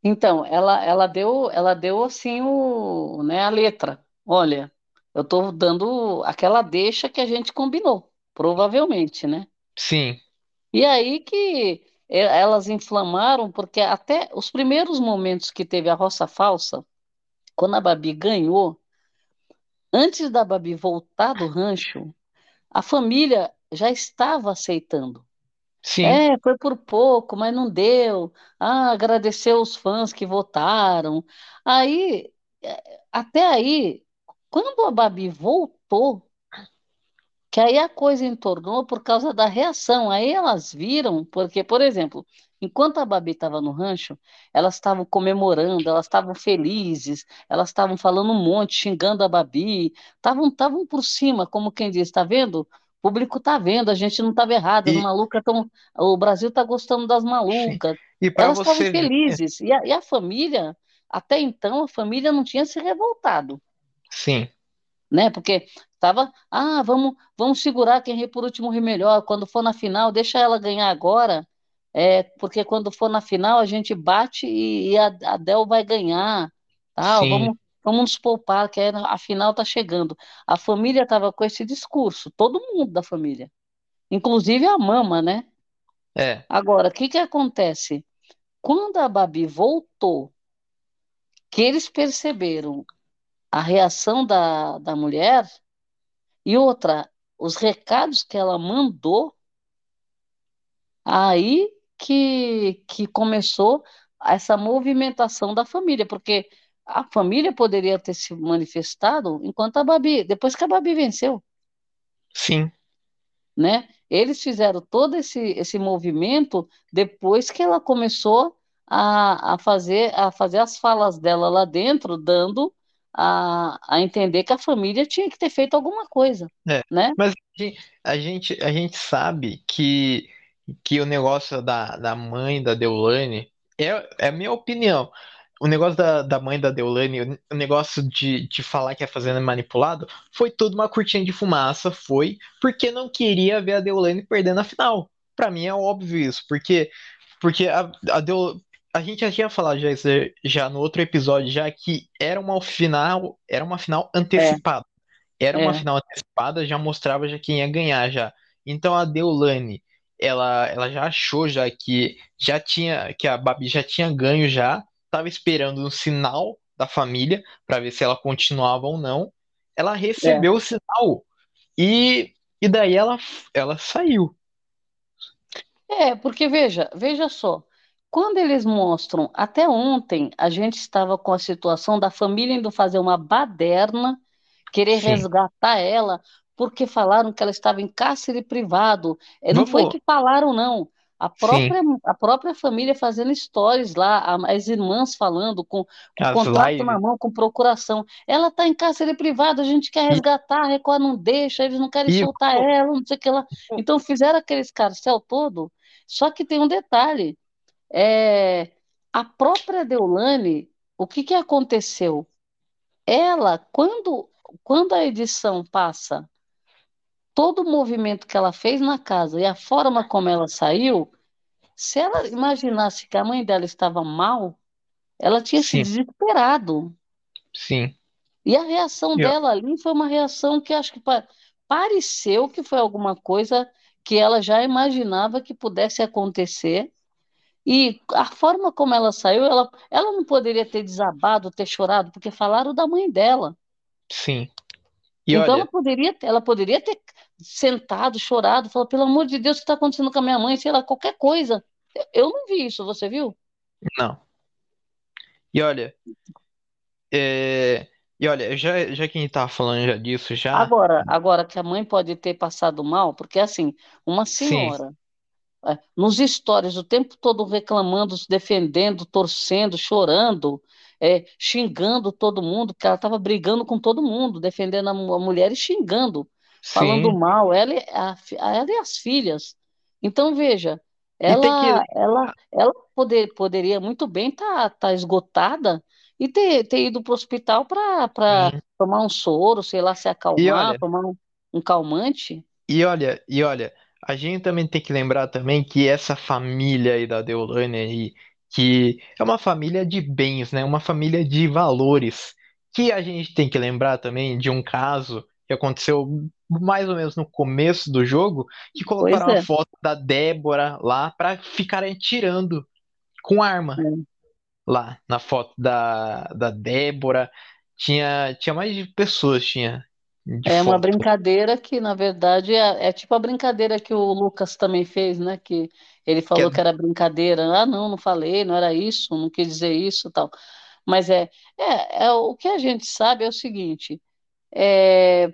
Então, ela, ela deu, ela deu assim o, né, a letra. Olha, eu estou dando aquela deixa que a gente combinou, provavelmente, né? Sim. E aí que elas inflamaram, porque até os primeiros momentos que teve a roça falsa, quando a Babi ganhou, antes da Babi voltar do rancho, a família já estava aceitando. Sim. É, foi por pouco, mas não deu. Ah, agradeceu os fãs que votaram. Aí, é, até aí, quando a Babi voltou, que aí a coisa entornou por causa da reação. Aí elas viram, porque, por exemplo, enquanto a Babi estava no rancho, elas estavam comemorando, elas estavam felizes, elas estavam falando um monte, xingando a Babi, estavam por cima, como quem diz, está vendo? O público está vendo, a gente não estava errado, e... as malucas tão, o Brasil está gostando das malucas. E elas estavam você... felizes. E a, e a família, até então, a família não tinha se revoltado. Sim né? Porque Tava, ah, vamos, vamos segurar quem ri por último ri melhor. Quando for na final, deixa ela ganhar agora, é, porque quando for na final a gente bate e, e a, a Del vai ganhar. Tal. Vamos, vamos nos poupar, que a final tá chegando. A família tava com esse discurso, todo mundo da família, inclusive a mama, né? É. Agora, o que que acontece? Quando a Babi voltou, que eles perceberam a reação da, da mulher, e outra, os recados que ela mandou, aí que, que começou essa movimentação da família, porque a família poderia ter se manifestado enquanto a Babi, depois que a Babi venceu. Sim. Né? Eles fizeram todo esse, esse movimento depois que ela começou a, a, fazer, a fazer as falas dela lá dentro, dando a, a entender que a família tinha que ter feito alguma coisa, É, né? mas a gente, a gente sabe que, que o negócio da, da mãe da Deolane é, é a minha opinião. O negócio da, da mãe da Deolane, o negócio de, de falar que a fazenda é manipulado, foi tudo uma cortina de fumaça, foi porque não queria ver a Deolane perdendo a final. Pra mim é óbvio isso, porque, porque a, a a gente já tinha falado já, já no outro episódio já que era uma final, era uma final antecipada. É. Era uma é. final antecipada, já mostrava já quem ia ganhar já. Então a Deolane ela, ela já achou já que já tinha que a Babi já tinha ganho já, estava esperando um sinal da família para ver se ela continuava ou não. Ela recebeu é. o sinal e, e daí ela, ela saiu. É, porque veja, veja só, quando eles mostram, até ontem a gente estava com a situação da família indo fazer uma baderna, querer Sim. resgatar ela, porque falaram que ela estava em cárcere privado. É, não foi que falaram, não. A própria, a própria família fazendo stories lá, as irmãs falando, com, com contrato live. na mão, com procuração. Ela está em cárcere privado, a gente quer resgatar, a Record não deixa, eles não querem e... soltar ela, não sei o que lá. Então fizeram aquele escarcel todo, só que tem um detalhe. É, a própria Deulane, o que, que aconteceu? Ela, quando, quando a edição passa todo o movimento que ela fez na casa e a forma como ela saiu, se ela imaginasse que a mãe dela estava mal, ela tinha Sim. se desesperado. Sim. E a reação Eu... dela ali foi uma reação que acho que pa pareceu que foi alguma coisa que ela já imaginava que pudesse acontecer. E a forma como ela saiu, ela, ela não poderia ter desabado, ter chorado, porque falaram da mãe dela. Sim. E então olha... ela poderia, ela poderia ter sentado, chorado, falou, pelo amor de Deus, o que está acontecendo com a minha mãe? Sei lá, qualquer coisa. Eu não vi isso, você viu? Não. E olha, é... e olha, já, já que a gente tava falando já disso, já. Agora, agora que a mãe pode ter passado mal, porque assim, uma senhora é, nos stories o tempo todo reclamando, se defendendo, torcendo, chorando, é, xingando todo mundo, que ela estava brigando com todo mundo, defendendo a, a mulher e xingando falando Sim. mal, ela, a, ela e as filhas. Então, veja, ela, que... ela, ela poder, poderia muito bem estar tá, tá esgotada e ter, ter ido para o hospital para uhum. tomar um soro, sei lá, se acalmar, olha, tomar um, um calmante. E olha, e olha, a gente também tem que lembrar também que essa família aí da Deolane aí, que é uma família de bens, né? Uma família de valores. Que a gente tem que lembrar também de um caso que aconteceu mais ou menos no começo do jogo, que colocaram é. a foto da Débora lá para ficarem tirando com arma. É. Lá, na foto da, da Débora. Tinha, tinha mais de pessoas, tinha. É foto. uma brincadeira que, na verdade, é, é, tipo a brincadeira que o Lucas também fez, né? Que ele falou que, é... que era brincadeira. Ah, não, não falei, não era isso, não quis dizer isso tal. Mas é, é, é o que a gente sabe é o seguinte: é,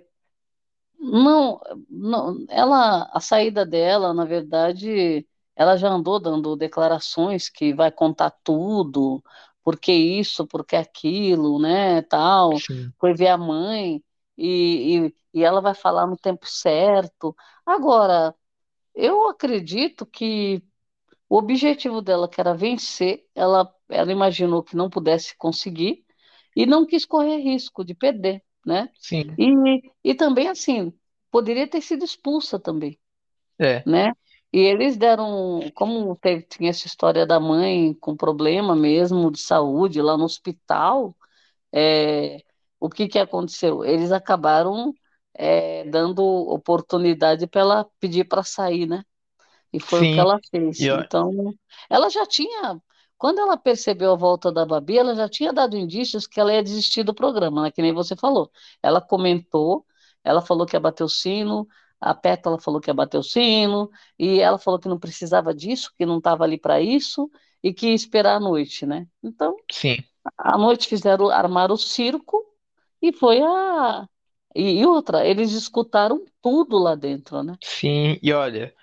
não, não, ela, a saída dela, na verdade, ela já andou dando declarações que vai contar tudo, porque isso, porque aquilo, né, tal, Sim. foi ver a mãe, e, e, e ela vai falar no tempo certo. Agora, eu acredito que o objetivo dela, que era vencer, ela, ela imaginou que não pudesse conseguir e não quis correr risco de perder né? Sim. E, e também, assim, poderia ter sido expulsa também, É. né? E eles deram, como teve, tinha essa história da mãe com problema mesmo de saúde lá no hospital, é, o que que aconteceu? Eles acabaram é, dando oportunidade para ela pedir para sair, né? E foi o que ela fez. Então, ela já tinha quando ela percebeu a volta da Babi, ela já tinha dado indícios que ela ia desistir do programa, né? Que nem você falou. Ela comentou, ela falou que ia bater o sino, a Pétala falou que ia bater o sino, e ela falou que não precisava disso, que não estava ali para isso, e que ia esperar a noite, né? Então, Sim. à noite fizeram, armaram o circo, e foi a. E, e outra, eles escutaram tudo lá dentro, né? Sim, e olha,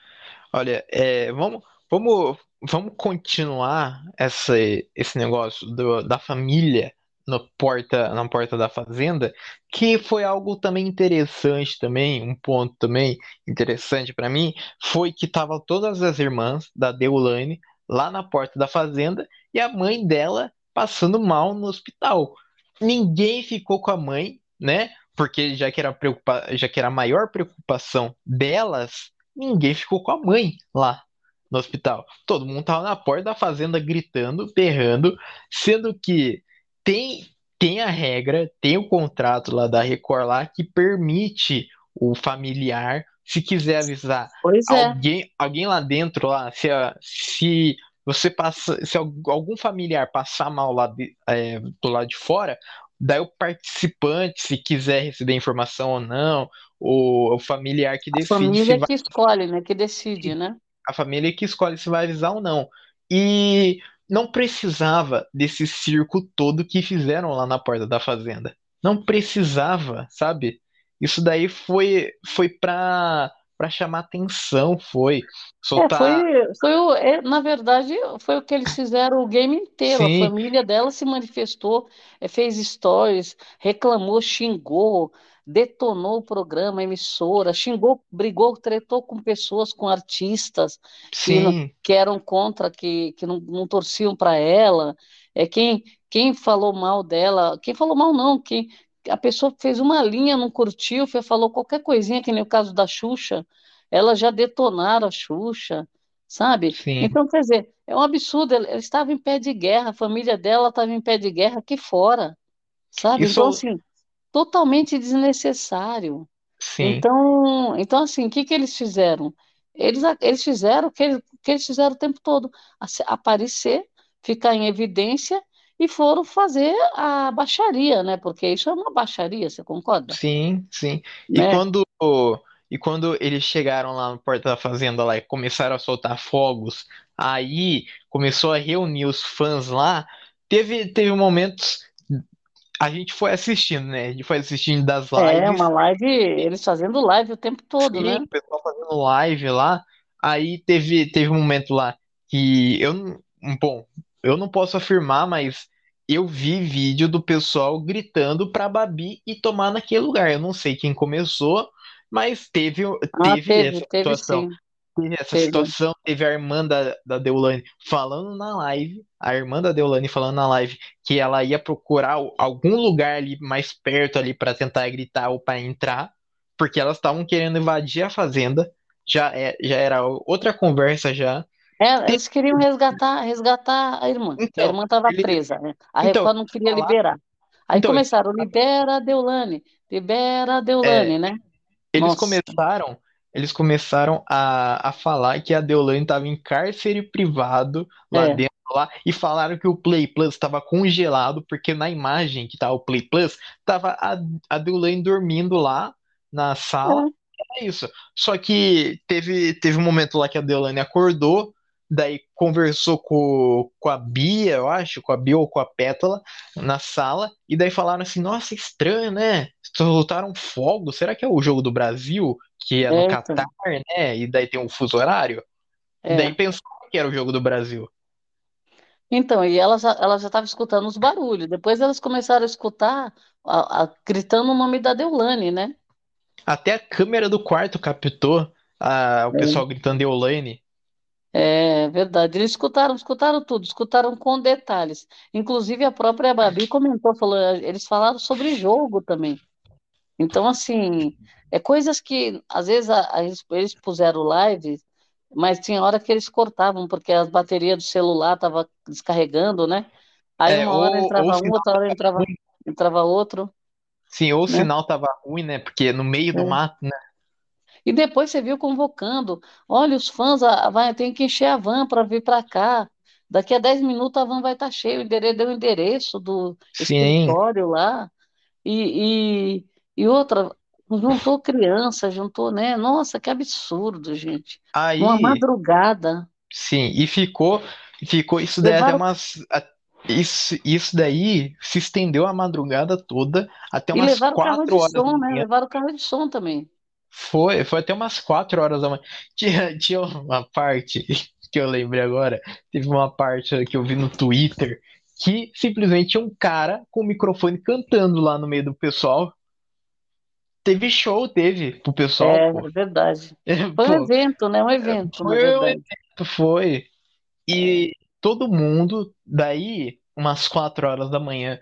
olha, é, vamos, vamos vamos continuar essa, esse negócio do, da família no porta, na porta da fazenda, que foi algo também interessante também, um ponto também interessante para mim, foi que tava todas as irmãs da Deulane lá na porta da fazenda e a mãe dela passando mal no hospital. Ninguém ficou com a mãe, né? Porque já que era preocupa... já que era a maior preocupação delas, ninguém ficou com a mãe lá no hospital. Todo mundo tava na porta da fazenda gritando, berrando, sendo que tem tem a regra, tem o contrato lá da Record lá que permite o familiar se quiser avisar é. alguém, alguém lá dentro, lá, se, se você passa, se algum familiar passar mal lá de, é, do lado de fora, daí o participante, se quiser receber informação ou não, o, o familiar que decide. A família vai... que escolhe, né? Que decide, né? A família que escolhe se vai avisar ou não. E não precisava desse circo todo que fizeram lá na porta da fazenda. Não precisava, sabe? Isso daí foi foi para para chamar atenção, foi É, soltar. foi, foi o, é, na verdade, foi o que eles fizeram o game inteiro. A Sim, família dela se manifestou, é, fez stories, reclamou, xingou, detonou o programa, a emissora, xingou, brigou, tretou com pessoas, com artistas que, não- que eram contra, que, que não, não torciam para ela. É quem, quem falou mal dela, quem falou mal não, quem a pessoa fez uma linha, não curtiu, falou qualquer coisinha, que nem o caso da Xuxa, ela já detonaram a Xuxa, sabe? sim. Então, quer dizer, é um absurdo, ela, ela estava em pé de guerra, a família dela estava em pé de guerra aqui fora, sabe? Então, Isso, assim, totalmente desnecessário. sim, Então, então assim, o que que eles fizeram? Eles, eles fizeram o que eles, que eles fizeram o tempo todo, aparecer, ficar em evidência e foram fazer a baixaria, né? Porque isso é uma baixaria, você concorda? sim, sim. E Né? quando e quando eles chegaram lá no porta da fazenda lá e começaram a soltar fogos, aí começou a reunir os fãs lá. Teve teve momentos a gente foi assistindo, né? A gente foi assistindo das É, lives uma live, eles fazendo live o tempo todo, né? Sim, o pessoal fazendo live lá. Aí teve, teve um momento lá que eu. Bom, eu não posso afirmar, mas eu vi vídeo do pessoal gritando pra Babi ir tomar naquele lugar. Eu não sei quem começou, mas teve, Ah, teve teve, essa teve situação. sim, Teve essa teve. situação, teve a irmã da, da Deolane falando na live, a irmã da Deolane falando na live que ela ia procurar algum lugar ali mais perto ali para tentar gritar ou para entrar, porque elas estavam querendo invadir a fazenda. Já, é, já era outra conversa já. É, eles queriam resgatar, resgatar a irmã, que a Então, irmã estava ele, presa, né? A então, Record não queria liberar. Aí então, começaram, libera a Deolane, libera a Deolane, é, né? eles Nossa, começaram, eles começaram a, a falar que a Deolane estava em cárcere privado lá é, dentro lá e falaram que o Play Plus estava congelado porque na imagem que tá o Play Plus tava a, a Deolane dormindo lá na sala. é. É isso. Só que teve teve um momento lá que a Deolane acordou, daí conversou com, com a Bia, eu acho, com a Bia ou com a Pétala na sala e daí falaram assim: "Nossa, estranho, né? Soltaram fogo. Será que é o jogo do Brasil?" que é no É, Catar, então, né? E daí tem um fuso horário. E daí é. pensou que era o jogo do Brasil. Então, e ela já, ela já estava escutando os barulhos. Depois elas começaram a escutar, a- a- gritando o nome da Deolane, né? Até a câmera do quarto captou ah, o pessoal gritando Deolane. É, verdade. Eles escutaram, escutaram tudo, escutaram com detalhes. Inclusive a própria Babi comentou, falou, eles falaram sobre jogo também. Então, assim, é coisas que às vezes a- a- eles, puseram live, mas tinha hora que eles cortavam, porque as baterias do celular estavam descarregando, né? Aí É, uma hora ou, ou entrava o um, outra hora entrava, entrava outro, Sim, ou o né? sinal tava ruim, né? Porque no meio do É. mato, né? E depois você viu convocando, olha, os fãs, a, vai, tem que encher a van para vir para cá. Daqui a 10 minutos a van vai estar cheia. O endereço, deu o endereço do Sim. escritório lá. E, e, e outra, juntou criança, juntou, né? Nossa, que absurdo, gente. Aí, madrugada. sim, e ficou, ficou isso daí até Levaram, umas, isso, isso daí se estendeu a madrugada toda até e umas levaram carro quatro de horas som, né? Levaram carro de som também. Foi, foi até umas quatro horas da manhã. Tinha, tinha uma parte que eu lembrei agora. Teve uma parte que eu vi no Twitter que simplesmente um cara com o microfone cantando lá no meio do pessoal. Teve show, teve pro pessoal, É, pô. é verdade. É, Foi um evento, né? Um evento, na foi um evento, foi. E todo mundo, daí, umas quatro horas da manhã,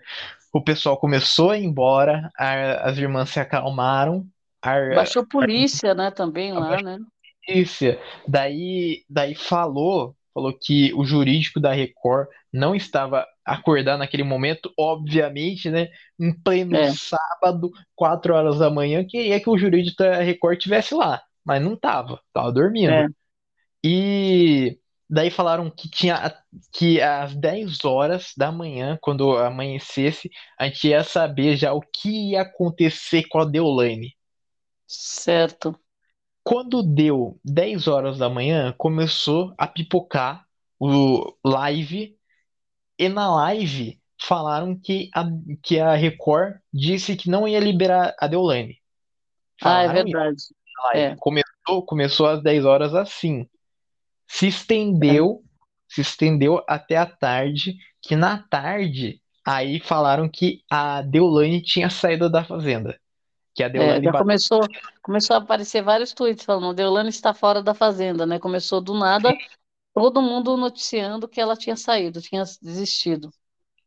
o pessoal começou a ir embora, a- as irmãs se acalmaram, a, Baixou polícia, né? Também lá, né? polícia, daí, daí falou, falou que o jurídico da Record não estava acordado naquele momento, obviamente, né? Em pleno É. sábado, quatro horas da manhã, queria que o jurídico da Record tivesse lá. mas não tava, tava dormindo. É. E daí falaram que tinha que às 10 horas da manhã, quando amanhecesse, a gente ia saber já o que ia acontecer com a Deolane. Certo. Quando deu 10 horas da manhã, começou a pipocar o live, e na live falaram que a, que a Record disse que não ia liberar a Deolane. Ah, é Falaram verdade. É. Começou, começou às 10 horas assim. Se estendeu, se estendeu até a tarde, que na tarde aí falaram que a Deolane tinha saído da fazenda. Que a É, Deolane já bateu. começou, começou a aparecer vários tweets falando, Deolane está fora da fazenda, né? Começou do nada, todo mundo noticiando que ela tinha saído, tinha desistido.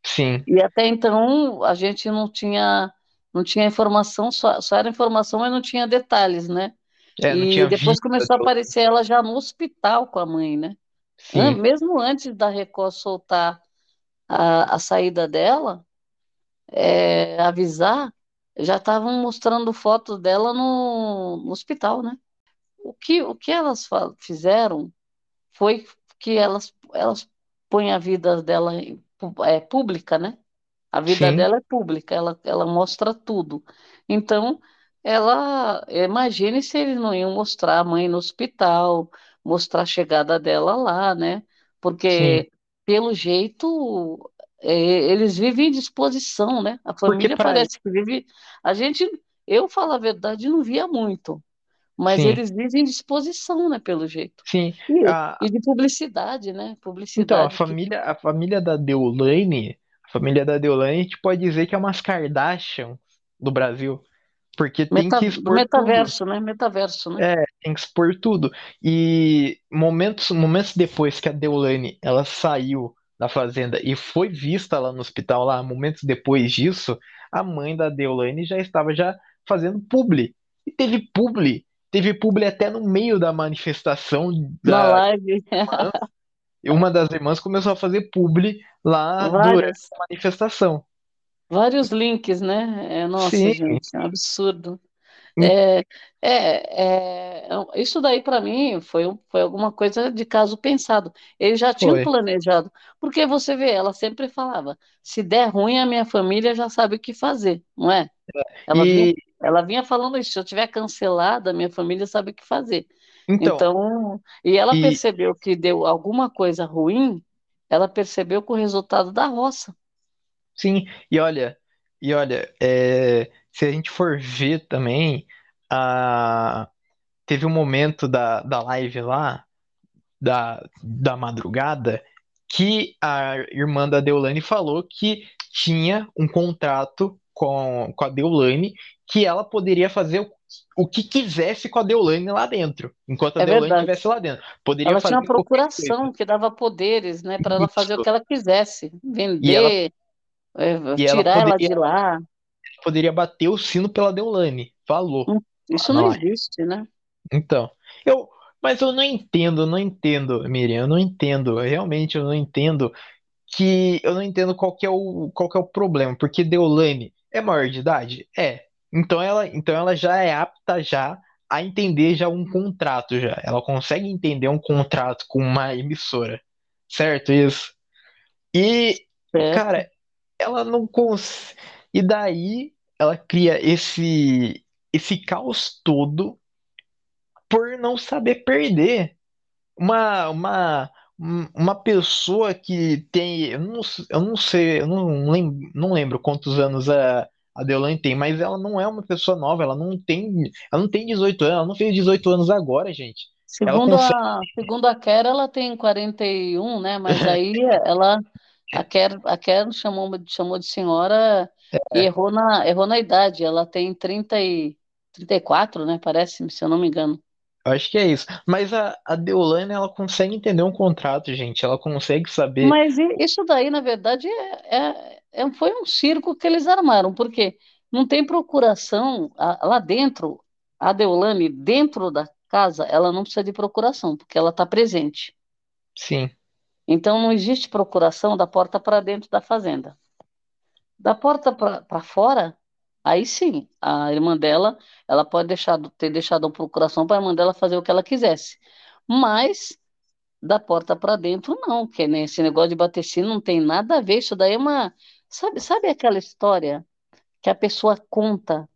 Sim, E até então a gente não tinha, não tinha informação, só, só era informação, mas não tinha detalhes, né? é, E depois começou a aparecer ela já no hospital com a mãe, né? Sim, Mesmo antes da Record soltar a, a saída dela, é, avisar, já estavam mostrando fotos dela no, no hospital, né? O que, o que elas fizeram foi que elas, elas põem a vida dela é, pública, né? A vida sim, dela é pública, ela, ela mostra tudo. Então, ela, imagine se eles não iam mostrar a mãe no hospital, mostrar a chegada dela lá, né? sim. Porque, pelo jeito, eles vivem em disposição, né? A família parece que vive. A gente, eu falo a verdade, não via muito, mas sim, eles vivem em disposição, né? Pelo jeito. sim. E, A, e de publicidade, né? então, a Publicidade que família, a família da Deolane, a família da Deolane, a gente pode dizer que é umas Kardashian do Brasil. Porque tem Meta, que do expor tudo. metaverso, né? Metaverso, né? É, tem que expor tudo. E momentos, momentos depois que a Deolane ela saiu da fazenda e foi vista lá no hospital, lá, momentos depois disso, a mãe da Deolane já estava já fazendo publi. E teve publi, teve publi até no meio da manifestação Na da live, uma das irmãs começou a fazer publi lá durante várias, a manifestação. vários links, né? É, nossa, Sim, gente, é um absurdo. Em- É, é, é, isso daí para mim foi, foi alguma coisa de caso pensado. Eles já tinham foi. planejado, porque você vê, ela sempre falava: se der ruim, a minha família já sabe o que fazer, não é? Ela vinha, E ela vinha falando isso: se eu tiver cancelada, a minha família sabe o que fazer. então, Então, e ela e percebeu que deu alguma coisa ruim, ela percebeu com o resultado da roça. sim, e olha, e olha, é, se a gente for ver também, a, teve um momento da, da live lá, da, da madrugada, que a irmã da Deolane falou que tinha um contrato com, com a Deolane, que ela poderia fazer o, o que quisesse com a Deolane lá dentro, enquanto a É Deolane verdade. estivesse lá dentro. Poderia Ela tinha uma procuração que dava poderes, né, para ela fazer o que ela quisesse, E ela, vender, é, ela tirar ela poderia, de lá. Poderia bater o sino pela Deolane. Falou Hum, Isso não existe, né? Então, eu, mas eu não entendo, eu não entendo, Miriam, eu não entendo, realmente eu não entendo que eu não entendo qual que é o, qual que é o problema, porque Deolane é maior de idade? É. Então ela, então ela já é apta já a entender já um contrato já. Ela consegue entender um contrato com uma emissora. Certo isso? E, Certo. cara, ela não cons... E daí ela cria esse esse caos todo por não saber perder. Uma, uma, um- uma pessoa que tem, eu não, eu não sei, eu não lembro, não lembro quantos anos a, a Deolane tem, mas ela não é uma pessoa nova, ela não tem, ela não tem 18 anos, ela não fez 18 anos agora, gente. Segundo consegue, a, segundo a Kera, ela tem 41, né? Mas aí ela, a Kera, a Kera chamou, chamou de senhora e errou na, errou na idade. Ela tem 30 e, 34, né? Parece, se eu não me engano. acho que é isso. Mas a, a Deolane, ela consegue entender um contrato, gente, ela consegue saber, Mas isso daí, na verdade, é, é- é- foi um circo que eles armaram, porque não tem procuração a- lá dentro, a Deolane, dentro da casa, ela não precisa de procuração, porque ela está presente. sim, Então, não existe procuração da porta para dentro da fazenda. Da porta para fora, Aí sim, a irmã dela, ela pode deixar, ter deixado a procuração para a irmã dela fazer o que ela quisesse. Mas da porta para dentro, não, que né, esse negócio de bater sino não tem nada a ver. Isso daí é uma. Sabe, sabe aquela história que a pessoa conta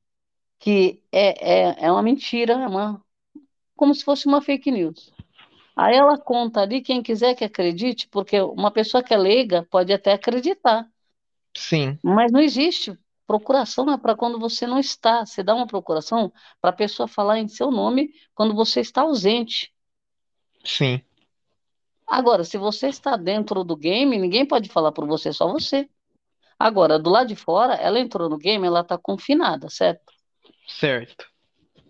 que é, é, é uma mentira, é uma, como se fosse uma fake news. Aí ela conta ali, quem quiser que acredite, porque uma pessoa que é leiga pode até acreditar. Sim. Mas não existe. Procuração é para quando você não está. Você dá uma procuração para a pessoa falar em seu nome quando você está ausente. Sim. Agora, se você está dentro do game, ninguém pode falar por você, só você. Agora, do lado de fora, ela entrou no game, ela está confinada, certo? Certo.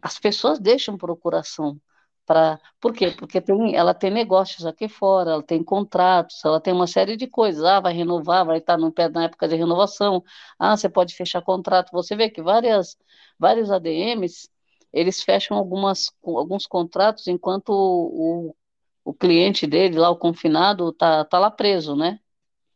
As pessoas deixam procuração para. Por quê? Porque tem, ela tem negócios aqui fora, ela tem contratos, ela tem uma série de coisas. Ah, vai renovar, vai estar no pé na época de renovação. Ah, você pode fechar contrato. Você vê que várias, vários ADMs eles fecham algumas, alguns contratos enquanto o, o cliente dele, lá o confinado, tá, tá lá preso, né?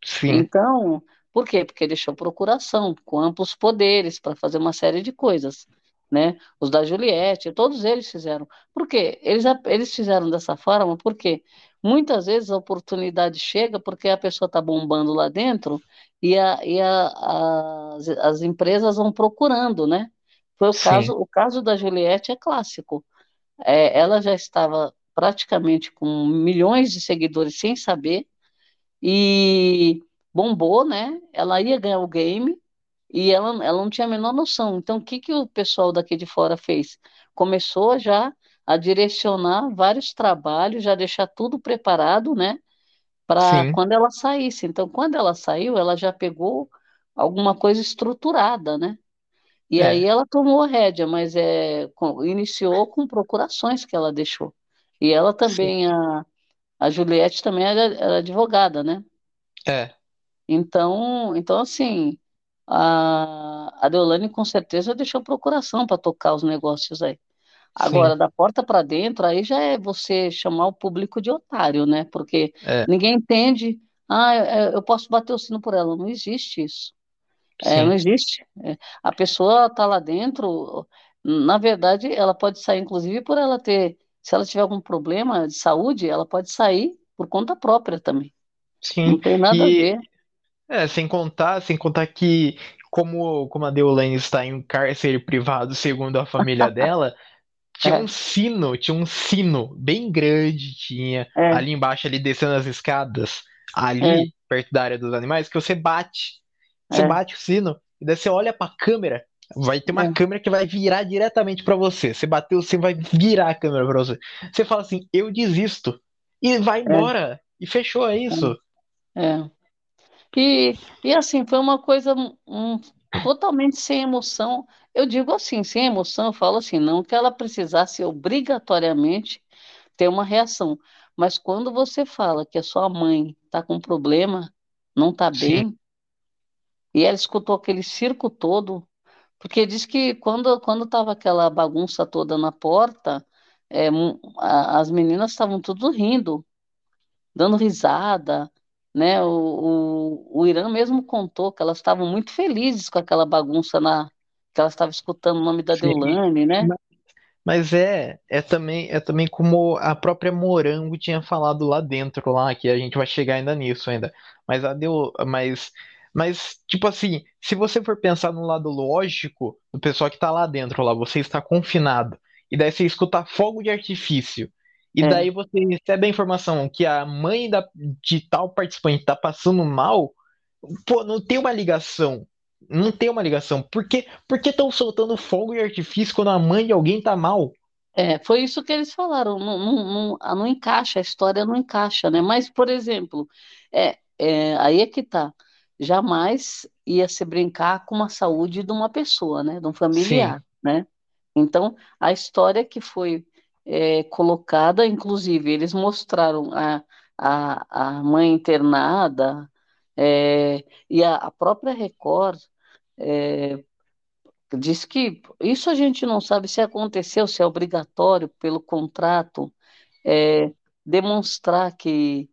Sim. Então, por quê? Porque deixou procuração com amplos poderes para fazer uma série de coisas, né? Os da Juliette, todos eles fizeram. Por quê? Eles, eles fizeram dessa forma porque muitas vezes a oportunidade chega porque a pessoa está bombando lá dentro e, a, e a, as, as empresas vão procurando, né? Foi o caso, o caso da Juliette é clássico. É, ela já estava praticamente com milhões de seguidores sem saber, e bombou, né? Ela ia ganhar o game e ela, ela não tinha a menor noção. Então, o que, que o pessoal daqui de fora fez? Começou já a direcionar vários trabalhos, já deixar tudo preparado, né? Para quando ela saísse. Então, quando ela saiu, ela já pegou alguma coisa estruturada, né? E é. aí ela tomou a rédea, mas é, iniciou com procurações que ela deixou. E ela também, a, a Juliette também era, era advogada, né? É. Então, então assim, a, a Deolane com certeza deixou procuração para tocar os negócios aí. Agora, Sim. da porta para dentro, aí já é você chamar o público de otário, né? Porque é. ninguém entende. Ah, eu posso bater o sino por ela. Não existe isso. É, não existe. É, a pessoa está lá dentro, na verdade, ela pode sair, inclusive, por ela ter se ela tiver algum problema de saúde, ela pode sair por conta própria também. Sim. Não tem nada e, a ver. É, sem contar, sem contar que como, como a Deolane está em um cárcere privado, segundo a família dela, tinha é. um sino, tinha um sino bem grande, tinha é. ali embaixo, ali descendo as escadas, ali é. perto da área dos animais, que você bate. Você é. bate o sino, e daí você olha para a câmera, Vai ter uma é. câmera que vai virar diretamente para você. Você bateu, você vai virar a câmera para você. Você fala assim, eu desisto. E vai é. embora. E fechou, é isso. É. E, e assim, foi uma coisa um, totalmente sem emoção. Eu digo assim, sem emoção, eu falo assim, não que ela precisasse obrigatoriamente ter uma reação. Mas quando você fala que a sua mãe está com problema, não está bem, Sim. e ela escutou aquele circo todo, porque diz que quando quando estava aquela bagunça toda na porta, é, as meninas estavam tudo rindo, dando risada, né? O, o, o Irã mesmo contou que elas estavam muito felizes com aquela bagunça na que elas estavam escutando o nome da Sim. Deolane, né? Mas é, é também, é também como a própria Morango tinha falado lá dentro, lá, que a gente vai chegar ainda nisso ainda. Mas a deu, mas mas, tipo assim, se você for pensar no lado lógico do pessoal que tá lá dentro, lá, você está confinado, e daí você escuta fogo de artifício, e é. daí você recebe a informação que a mãe da, de tal participante tá passando mal, pô, não tem uma ligação. Não tem uma ligação. Por que estão soltando fogo de artifício quando a mãe de alguém tá mal? É, foi isso que eles falaram. Não, não, não, não encaixa, a história não encaixa, né? Mas, por exemplo, é, é, aí é que tá jamais ia se brincar com a saúde de uma pessoa, né, de um familiar, Sim. né? Então, a história que foi é, colocada, inclusive, eles mostraram a, a, a mãe internada é, e a, a, própria Record é, diz que isso a gente não sabe se aconteceu, se é obrigatório pelo contrato é, demonstrar que,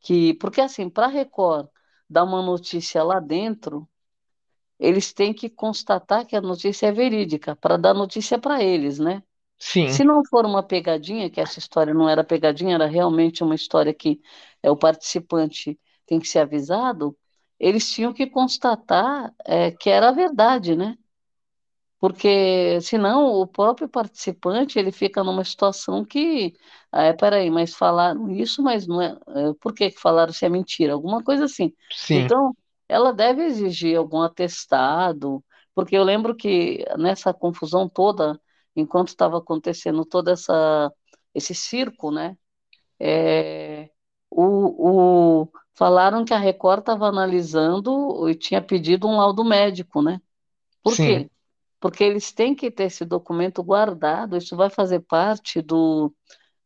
que porque assim, para a Record dar uma notícia lá dentro, eles têm que constatar que a notícia é verídica, para dar notícia para eles, né? Sim. Se não for uma pegadinha, que essa história não era pegadinha, era realmente uma história que é, o participante tem que ser avisado, eles tinham que constatar é, que era a verdade, né? Porque senão o próprio participante ele fica numa situação que, ah, peraí, mas falaram isso, mas não é, é, por que que falaram se é mentira? Alguma coisa assim. Sim. Então, ela deve exigir algum atestado, porque eu lembro que nessa confusão toda, enquanto estava acontecendo todo essa, esse circo, né? É, o, o, falaram que a Record estava analisando e tinha pedido um laudo médico, né? Por Sim. quê? Porque eles têm que ter esse documento guardado, isso vai fazer parte do,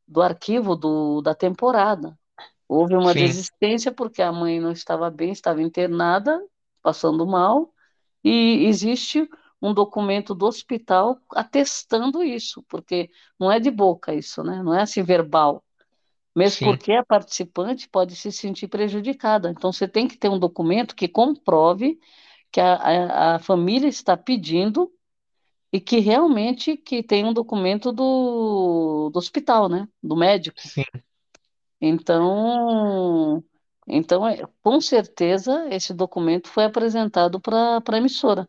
do arquivo do, da temporada. Houve uma Sim. desistência porque a mãe não estava bem, estava internada, passando mal, e existe um documento do hospital atestando isso, porque não é de boca isso, né? Não é assim verbal. Mesmo Sim. porque a participante pode se sentir prejudicada. Então, você tem que ter um documento que comprove que a, a, a família está pedindo e que realmente que tem um documento do, do hospital, né? Do médico. Sim. Então, então é, com certeza esse documento foi apresentado para a emissora.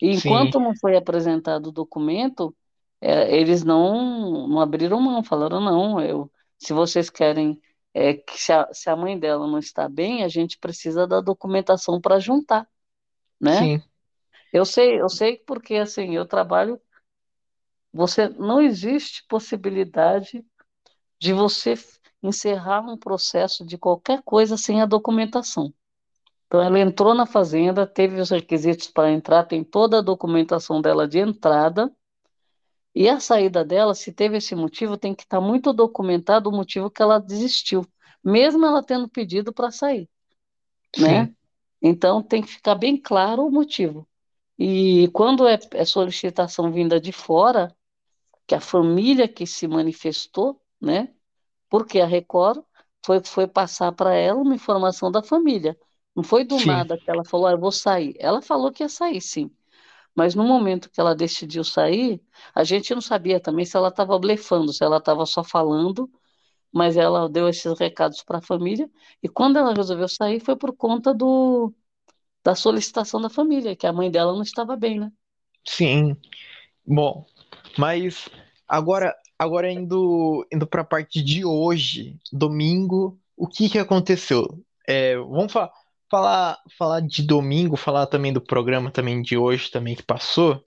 E Sim. enquanto não foi apresentado o documento, é, eles não, não abriram mão, falaram, não, eu, se vocês querem é, que se a, se a mãe dela não está bem, a gente precisa da documentação para juntar, né? Sim. Eu sei, eu sei porque assim, eu trabalho, você não existe possibilidade de você encerrar um processo de qualquer coisa sem a documentação. Então, ela entrou na fazenda, teve os requisitos para entrar, tem toda a documentação dela de entrada, e a saída dela, se teve esse motivo, tem que estar muito documentado o motivo que ela desistiu, mesmo ela tendo pedido para sair, né? Sim. Então, tem que ficar bem claro o motivo. E quando é, é solicitação vinda de fora, que a família que se manifestou, né? Porque a Record foi, foi passar para ela uma informação da família. Não foi do Sim. nada que ela falou, ah, eu vou sair. Ela falou que ia sair, sim. Mas no momento que ela decidiu sair, a gente não sabia também se ela estava blefando, se ela estava só falando, mas ela deu esses recados para a família. E quando ela resolveu sair, foi por conta do, da solicitação da família, que a mãe dela não estava bem, né? Sim. Bom, mas agora, agora indo, indo para a parte de hoje, domingo, o que que aconteceu? É, vamos fa falar, falar de domingo, falar também do programa também de hoje também que passou,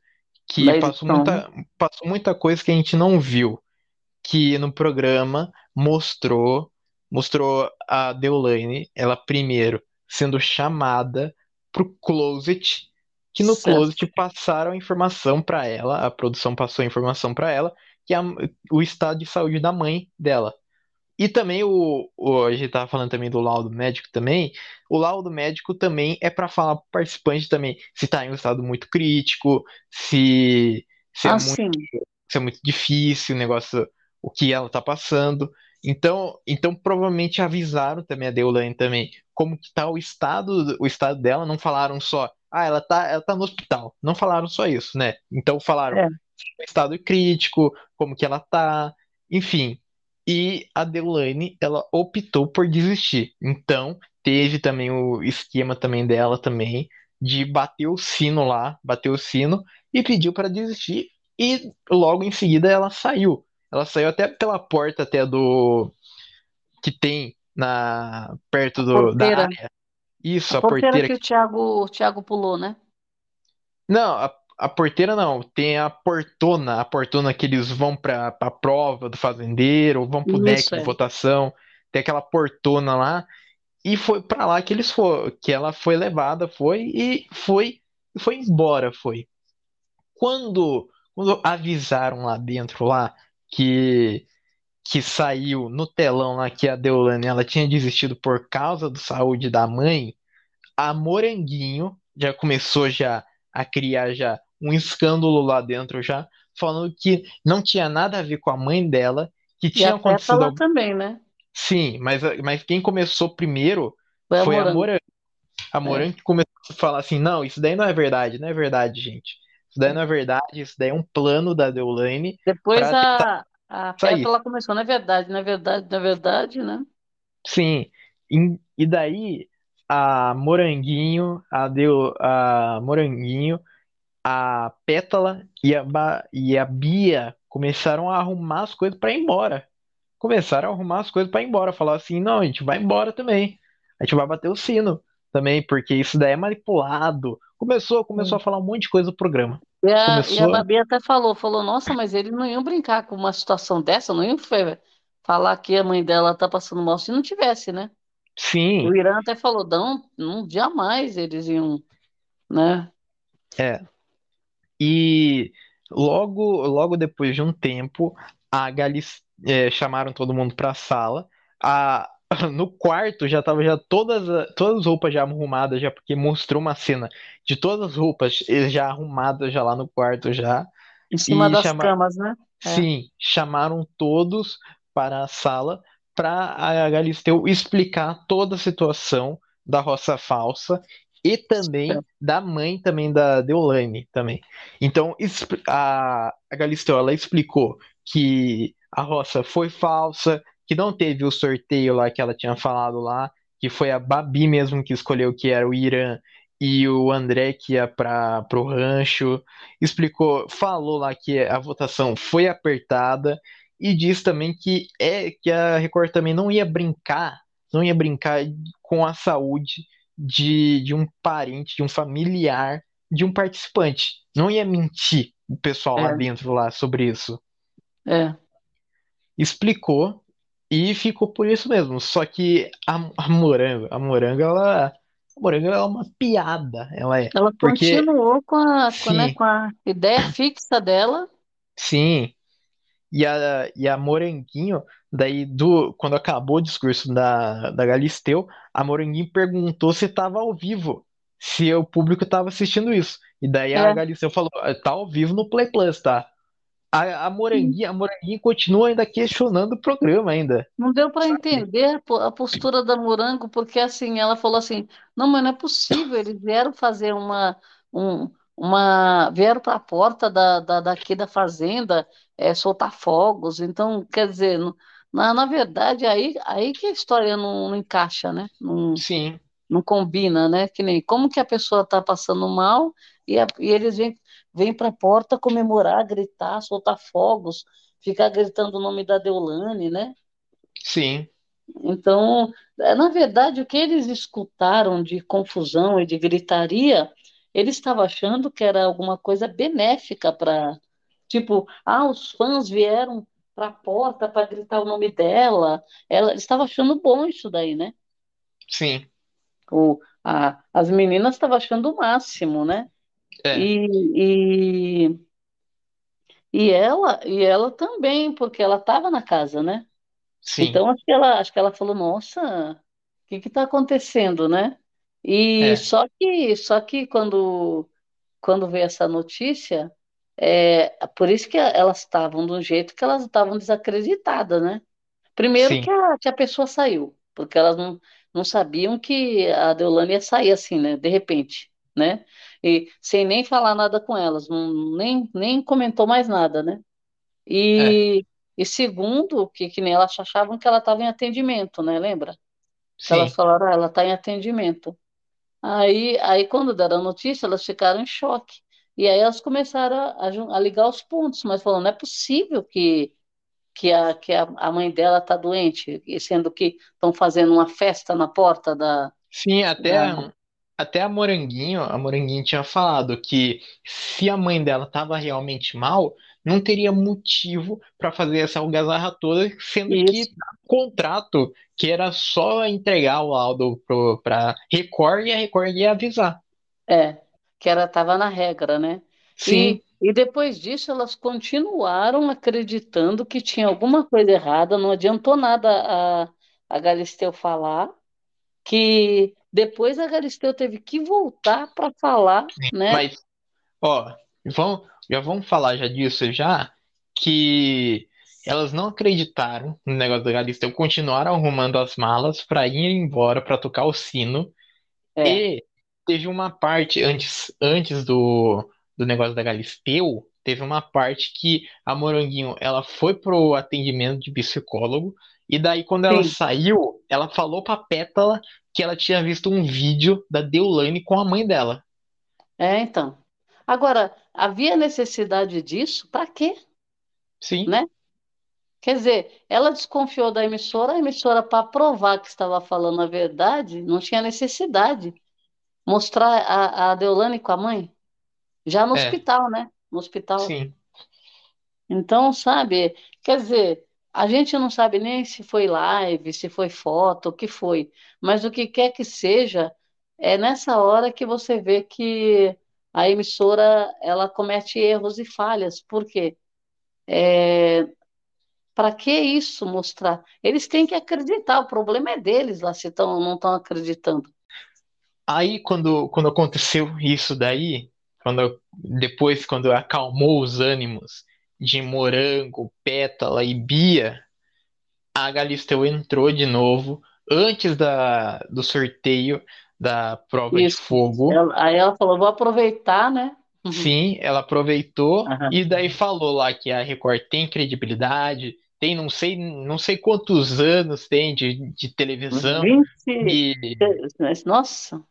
que passou edição. muita, passou muita coisa que a gente não viu, que no programa mostrou, mostrou a Deolane, ela primeiro sendo chamada pro closet, que no Certo. closet passaram a informação para ela, a produção passou a informação para ela, que a- o estado de saúde da mãe dela. E também o, o- a gente tava falando também do laudo médico também. O laudo médico também é para falar pro participante também se tá em um estado muito crítico, se, se é Ah, muito, sim. se é muito difícil o negócio, o que ela tá passando. Então, então provavelmente avisaram também a Deolane também como que tá o estado, o estado dela, não falaram só, ah, ela tá, ela tá no hospital. Não falaram só isso, né? Então falaram É. estado crítico, como que ela tá, enfim. E a Deolane, ela optou por desistir. Então, teve também o esquema também dela também de bater o sino lá, bater o sino e pediu para desistir e logo em seguida ela saiu. Ela saiu até pela porta até do que tem na perto do, da área. Isso, A a porteira porteira que o Thiago, o Thiago pulou, né? Não, a, a porteira não. Tem a portona, a portona que eles vão para a prova do fazendeiro, vão pro deck de é. votação. Tem aquela portona lá e foi para lá que eles foram, que ela foi levada, foi e foi foi embora, foi. Quando quando avisaram lá dentro lá que que saiu no telão lá que a Deolane ela tinha desistido por causa da saúde da mãe, a Moranguinho já começou já a criar já um escândalo lá dentro já, falando que não tinha nada a ver com a mãe dela, que E tinha acontecido lá algo... também, né? Sim, mas, mas quem começou primeiro Foi a foi a. Morango. A Morangue é. começou a falar assim: não, isso daí não é verdade, não é verdade, gente. Isso daí não é verdade, isso daí é um plano da Deolane. Depois a, a Pétala começou, não é verdade, não é verdade, não é verdade, né? Sim. E, e daí a Moranguinho, a, Deu, a Moranguinho, a Pétala e a, e a Bia começaram a arrumar as coisas para ir embora. Começaram a arrumar as coisas para ir embora. Falar assim: não, a gente vai embora também. A gente vai bater o sino também, porque isso daí é manipulado. Começou, começou a falar um monte de coisa do programa. E a, começou... e a Babi até falou, falou, nossa, mas eles não iam brincar com uma situação dessa, não iam falar que a mãe dela tá passando mal se não tivesse, né? Sim. O Irã até falou, não, não jamais eles iam, né? É. E logo, logo depois de um tempo, a Galice, é, chamaram todo mundo para a sala. A, no quarto já tava já todas, todas as roupas já arrumadas, já porque mostrou uma cena de todas as roupas já arrumadas já lá no quarto já. Em cima das chama... camas, né? É. Sim, chamaram todos para a sala para a Galisteu explicar toda a situação da roça falsa e também da mãe também da Deolane também. Então a, a Galisteu ela explicou que a roça foi falsa, que não teve o sorteio lá que ela tinha falado lá, que foi a Babi mesmo que escolheu que era o Irã e o André que ia para o rancho. Explicou, falou lá que a votação foi apertada e diz também que é que a Record também não ia brincar, não ia brincar com a saúde de, de um parente, de um familiar, de um participante. Não ia mentir o pessoal é. lá dentro lá sobre isso. É. Explicou e ficou por isso mesmo. Só que a, a Morango, a Morango, ela. A Morango é uma piada. Ela é. Ela porque... continuou com a, com, né, com a ideia fixa dela. Sim. E a, e a Moranguinho, daí, do, quando acabou o discurso da, da Galisteu, a Moranguinho perguntou se estava ao vivo, se o público estava assistindo isso. E daí é. a Galisteu falou: tá ao vivo no Play Plus, tá? A, a Moranguinha, a Moranguinha continua ainda questionando o programa ainda. Não deu para entender a postura da Morango, porque assim, ela falou assim, não, mas não é possível, eles vieram fazer uma, um, uma vieram para a porta da, da, daqui da fazenda é, soltar fogos, então, quer dizer, na, na verdade, aí, aí que a história não, não encaixa, né? Não, Sim. Não combina, né? Que nem como que a pessoa está passando mal e, a, e eles vêm vem para a porta comemorar, gritar, soltar fogos, ficar gritando o nome da Deolane, né? Sim. Então, na verdade, o que eles escutaram de confusão e de gritaria, eles estavam achando que era alguma coisa benéfica para, tipo, ah, os fãs vieram para a porta para gritar o nome dela. Ela, eles estavam achando bom isso daí, né? Sim. O, a, as meninas estavam achando o máximo, né? É. E, e, e ela e ela também, porque ela estava na casa, né? Sim. Então acho que ela acho que ela falou, nossa, o que que está acontecendo, né? E É. só que só que quando quando veio essa notícia, é por isso que elas estavam do jeito que elas estavam desacreditadas, né? Primeiro que a, que a pessoa saiu, porque elas não, não sabiam que a Deolane ia sair assim, né? De repente, né? e sem nem falar nada com elas, não, nem, nem comentou mais nada, né? E, é. e segundo, que, que nem elas achavam que ela estava em atendimento, né? Lembra? Sim. Elas falaram, ah, ela está em atendimento. Aí, aí, quando deram a notícia, elas ficaram em choque. E aí elas começaram a, a, a ligar os pontos, mas falando, não é possível que, que, a, que a, a mãe dela está doente, sendo que estão fazendo uma festa na porta da. Sim, até da... Até a Moranguinho, a Moranguinho tinha falado que se a mãe dela estava realmente mal, não teria motivo para fazer essa algazarra toda, sendo Isso. que contrato que era só entregar o laudo para Record e a Record ia avisar. É, que era tava na regra, né? Sim. E, e depois disso elas continuaram acreditando que tinha alguma coisa errada, não adiantou nada a, a Galisteu falar que depois a Galisteu teve que voltar para falar, né? Mas, ó, vamos, já vamos falar já disso já, que elas não acreditaram no negócio da Galisteu, continuaram arrumando as malas para ir embora, para tocar o sino. É. E teve uma parte antes, antes do, do negócio da Galisteu, teve uma parte que a Moranguinho ela foi pro atendimento de psicólogo e daí quando ela Sim. saiu, ela falou pra Pétala que ela tinha visto um vídeo da Deolane com a mãe dela. É, então. Agora, havia necessidade disso? Para quê? Sim. Né? Quer dizer, ela desconfiou da emissora, a emissora, para provar que estava falando a verdade, não tinha necessidade. Mostrar a, a Deolane com a mãe? Já no é. hospital, né? No hospital. Sim. Então, sabe, quer dizer, a gente não sabe nem se foi live, se foi foto, o que foi. Mas o que quer que seja, é nessa hora que você vê que a emissora ela comete erros e falhas. Por quê? É, para que isso mostrar? Eles têm que acreditar, o problema é deles lá se tão, não estão acreditando. Aí, quando, quando aconteceu isso daí, quando, depois, quando acalmou os ânimos de Morango, Pétala e Bia, a Galisteu entrou de novo antes da, do sorteio da prova isso. de fogo. Ela, aí ela falou: vou aproveitar, né? Uhum. Sim, ela aproveitou uhum. e daí falou lá que a Record tem credibilidade, tem não sei, não sei quantos anos tem de, de televisão. 20, e, nossa,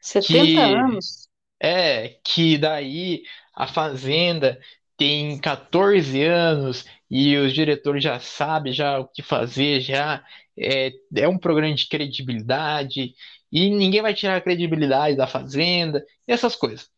70 que, anos. É, que daí a Fazenda tem 14 anos e os diretores já sabem já o que fazer, já é, é um programa de credibilidade e ninguém vai tirar a credibilidade da Fazenda e essas coisas.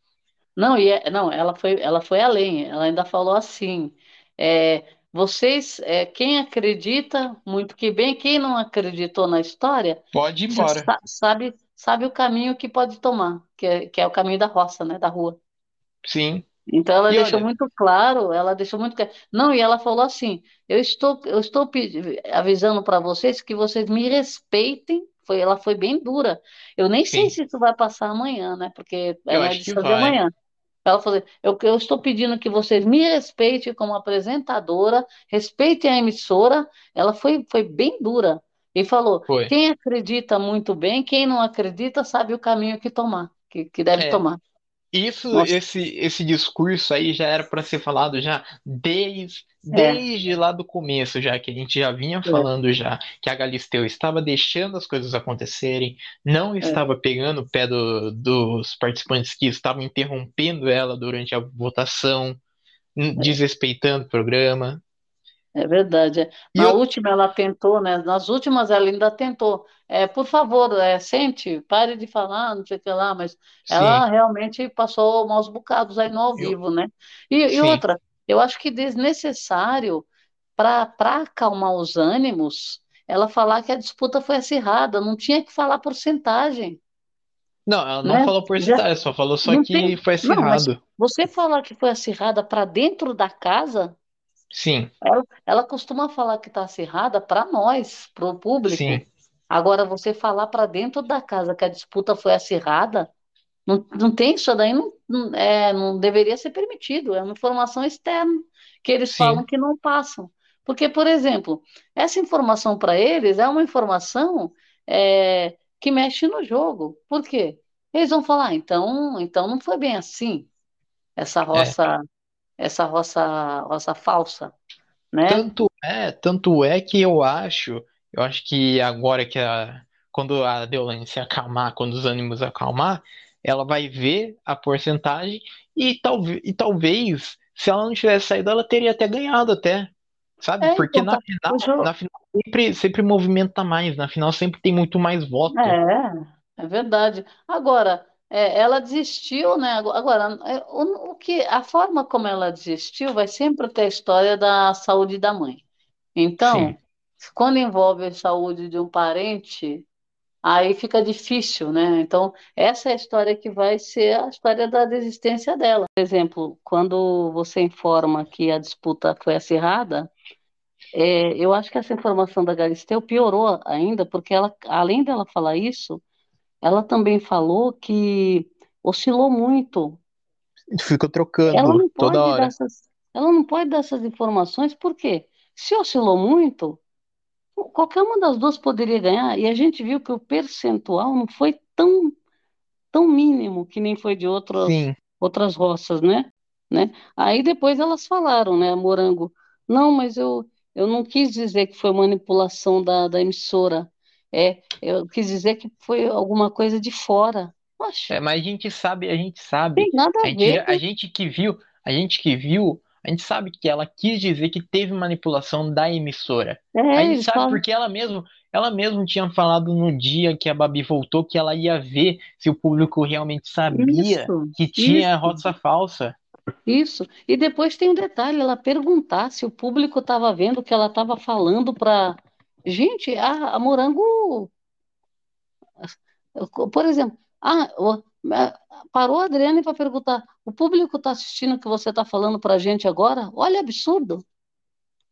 Não, e é, não, ela foi, ela foi além, ela ainda falou assim, é, vocês, é, quem acredita, muito que bem, quem não acreditou na história, pode ir embora. Sabe, sabe o caminho que pode tomar, que é, que é o caminho da roça, né, da rua. Sim. Então ela e deixou olha... muito claro, ela deixou muito claro. Não, e ela falou assim: eu estou, eu estou avisando para vocês que vocês me respeitem. Foi, ela foi bem dura. Eu nem Sim. sei se isso vai passar amanhã, né? Porque é uma edição de amanhã. Ela falou: eu, eu estou pedindo que vocês me respeitem como apresentadora, respeitem a emissora. Ela foi, foi bem dura. E falou: foi. quem acredita muito bem, quem não acredita sabe o caminho que tomar, que, que deve é. tomar. Isso, esse, esse discurso aí já era para ser falado já desde, é. desde lá do começo, já que a gente já vinha é. falando já que a Galisteu estava deixando as coisas acontecerem, não é. estava pegando o pé do, dos participantes que estavam interrompendo ela durante a votação, é. desrespeitando o programa. É verdade. Na eu... última ela tentou, né? Nas últimas ela ainda tentou. É, por favor, é, sente, pare de falar, não sei o que lá, mas Sim. ela realmente passou maus bocados aí no ao eu... vivo, né? E, e, outra, eu acho que desnecessário para acalmar os ânimos ela falar que a disputa foi acirrada, não tinha que falar porcentagem. Não, ela não né? falou porcentagem, Já... só falou só que tem... foi acirrado. Não, você falar que foi acirrada para dentro da casa, Sim. Ela, ela costuma falar que está acirrada para nós, para o público. Sim. Agora, você falar para dentro da casa que a disputa foi acirrada, não, não tem isso daí, não, não, é, não deveria ser permitido. É uma informação externa que eles Sim. falam que não passam. Porque, por exemplo, essa informação para eles é uma informação é, que mexe no jogo. Por quê? Eles vão falar, ah, então, então não foi bem assim. Essa é. roça essa roça, roça falsa, né? Tanto é, tanto é que eu acho, eu acho que agora que a, quando a se acalmar, quando os ânimos acalmar, ela vai ver a porcentagem e, talvez e talvez, se ela não tivesse saído, ela teria até ganhado até, sabe? É, Porque então, na tá, final, na final sempre, sempre movimenta mais, na final sempre tem muito mais voto. É, é verdade. Agora, é, ela desistiu, né? Agora, é, o, o, que, a forma como ela desistiu vai sempre ter a história da saúde da mãe. Então, Sim. quando envolve a saúde de um parente, aí fica difícil, né? Então, essa é a história que vai ser a história da desistência dela. Por exemplo, quando você informa que a disputa foi acirrada, é, eu acho que essa informação da Galisteu piorou ainda, porque ela, além dela falar isso, ela também falou que oscilou muito. Ficou trocando ela não toda hora. Essas, ela não pode dar essas informações, porque se oscilou muito, qualquer uma das duas poderia ganhar, e a gente viu que o percentual não foi tão tão mínimo que nem foi de outras, outras roças, né? né? Aí depois elas falaram, né, Morango, não, mas eu, eu não quis dizer que foi manipulação da, da emissora, é, eu quis dizer que foi alguma coisa de fora. Poxa. É, mas a gente sabe, a gente sabe. Tem nada a, a ver. Gente, a gente que viu, a gente que viu, a gente sabe que ela quis dizer que teve manipulação da emissora. É, a gente sabe porque ela mesmo, ela mesmo tinha falado no dia que a Babi voltou que ela ia ver se o público realmente sabia isso, que tinha isso. roça falsa. Isso. E depois tem um detalhe, ela perguntar se o público estava vendo o que ela estava falando para. Gente, a, a Morango. Por exemplo, ah, parou a Adriane para perguntar: o público está assistindo o que você está falando para a gente agora? Olha, absurdo.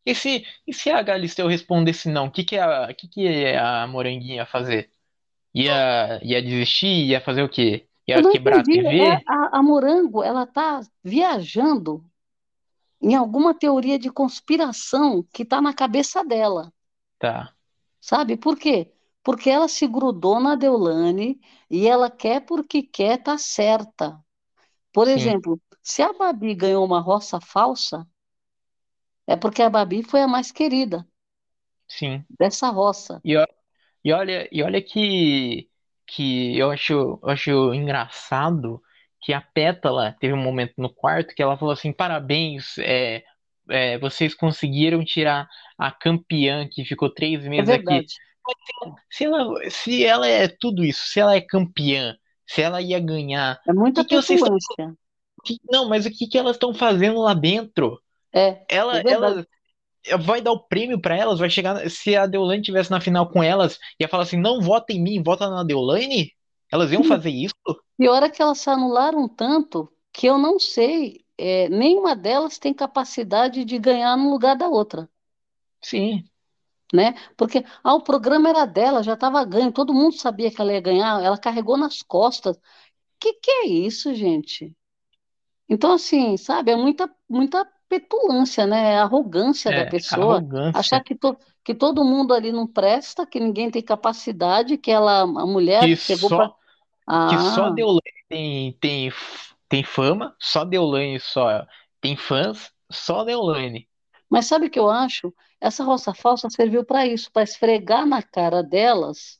E se, e se a Galisteu respondesse não, o que, que, a, que, que a Moranguinha ia fazer? Ia, ia desistir? Ia fazer o quê? Ia quebrar entendi. a TV? É, a, a Morango, ela tá viajando em alguma teoria de conspiração que tá na cabeça dela. Tá. Sabe por quê? Porque ela se grudou na Deulane e ela quer porque quer tá certa. Por Sim. exemplo, se a Babi ganhou uma roça falsa, é porque a Babi foi a mais querida. Sim. Dessa roça. E, e olha, e olha que que eu acho, eu acho engraçado que a Pétala teve um momento no quarto que ela falou assim: parabéns, é, é, vocês conseguiram tirar a campeã que ficou três é meses é aqui. Se ela, se ela é tudo isso, se ela é campeã, se ela ia ganhar. É muita que vocês que, Não, mas o que, que elas estão fazendo lá dentro? É. Ela, é ela, vai dar o prêmio para elas, vai chegar. Se a Deolane tivesse na final com elas, ia falar assim: não vota em mim, vota na Deolane? Elas iam fazer isso? Pior é que elas se anularam tanto que eu não sei, é, nenhuma delas tem capacidade de ganhar no lugar da outra. Sim. Né? Porque ah, o programa era dela, já estava ganho, todo mundo sabia que ela ia ganhar, ela carregou nas costas. Que que é isso, gente? Então, assim, sabe, é muita, muita petulância, né? A arrogância é, da pessoa. Arrogância. Achar que, to, que todo mundo ali não presta, que ninguém tem capacidade, que ela, a mulher que chegou só, pra... ah. Que só Deolane tem, tem, tem fama, só Deolane só tem fãs, só Deolane. Mas sabe o que eu acho? Essa roça falsa serviu para isso, para esfregar na cara delas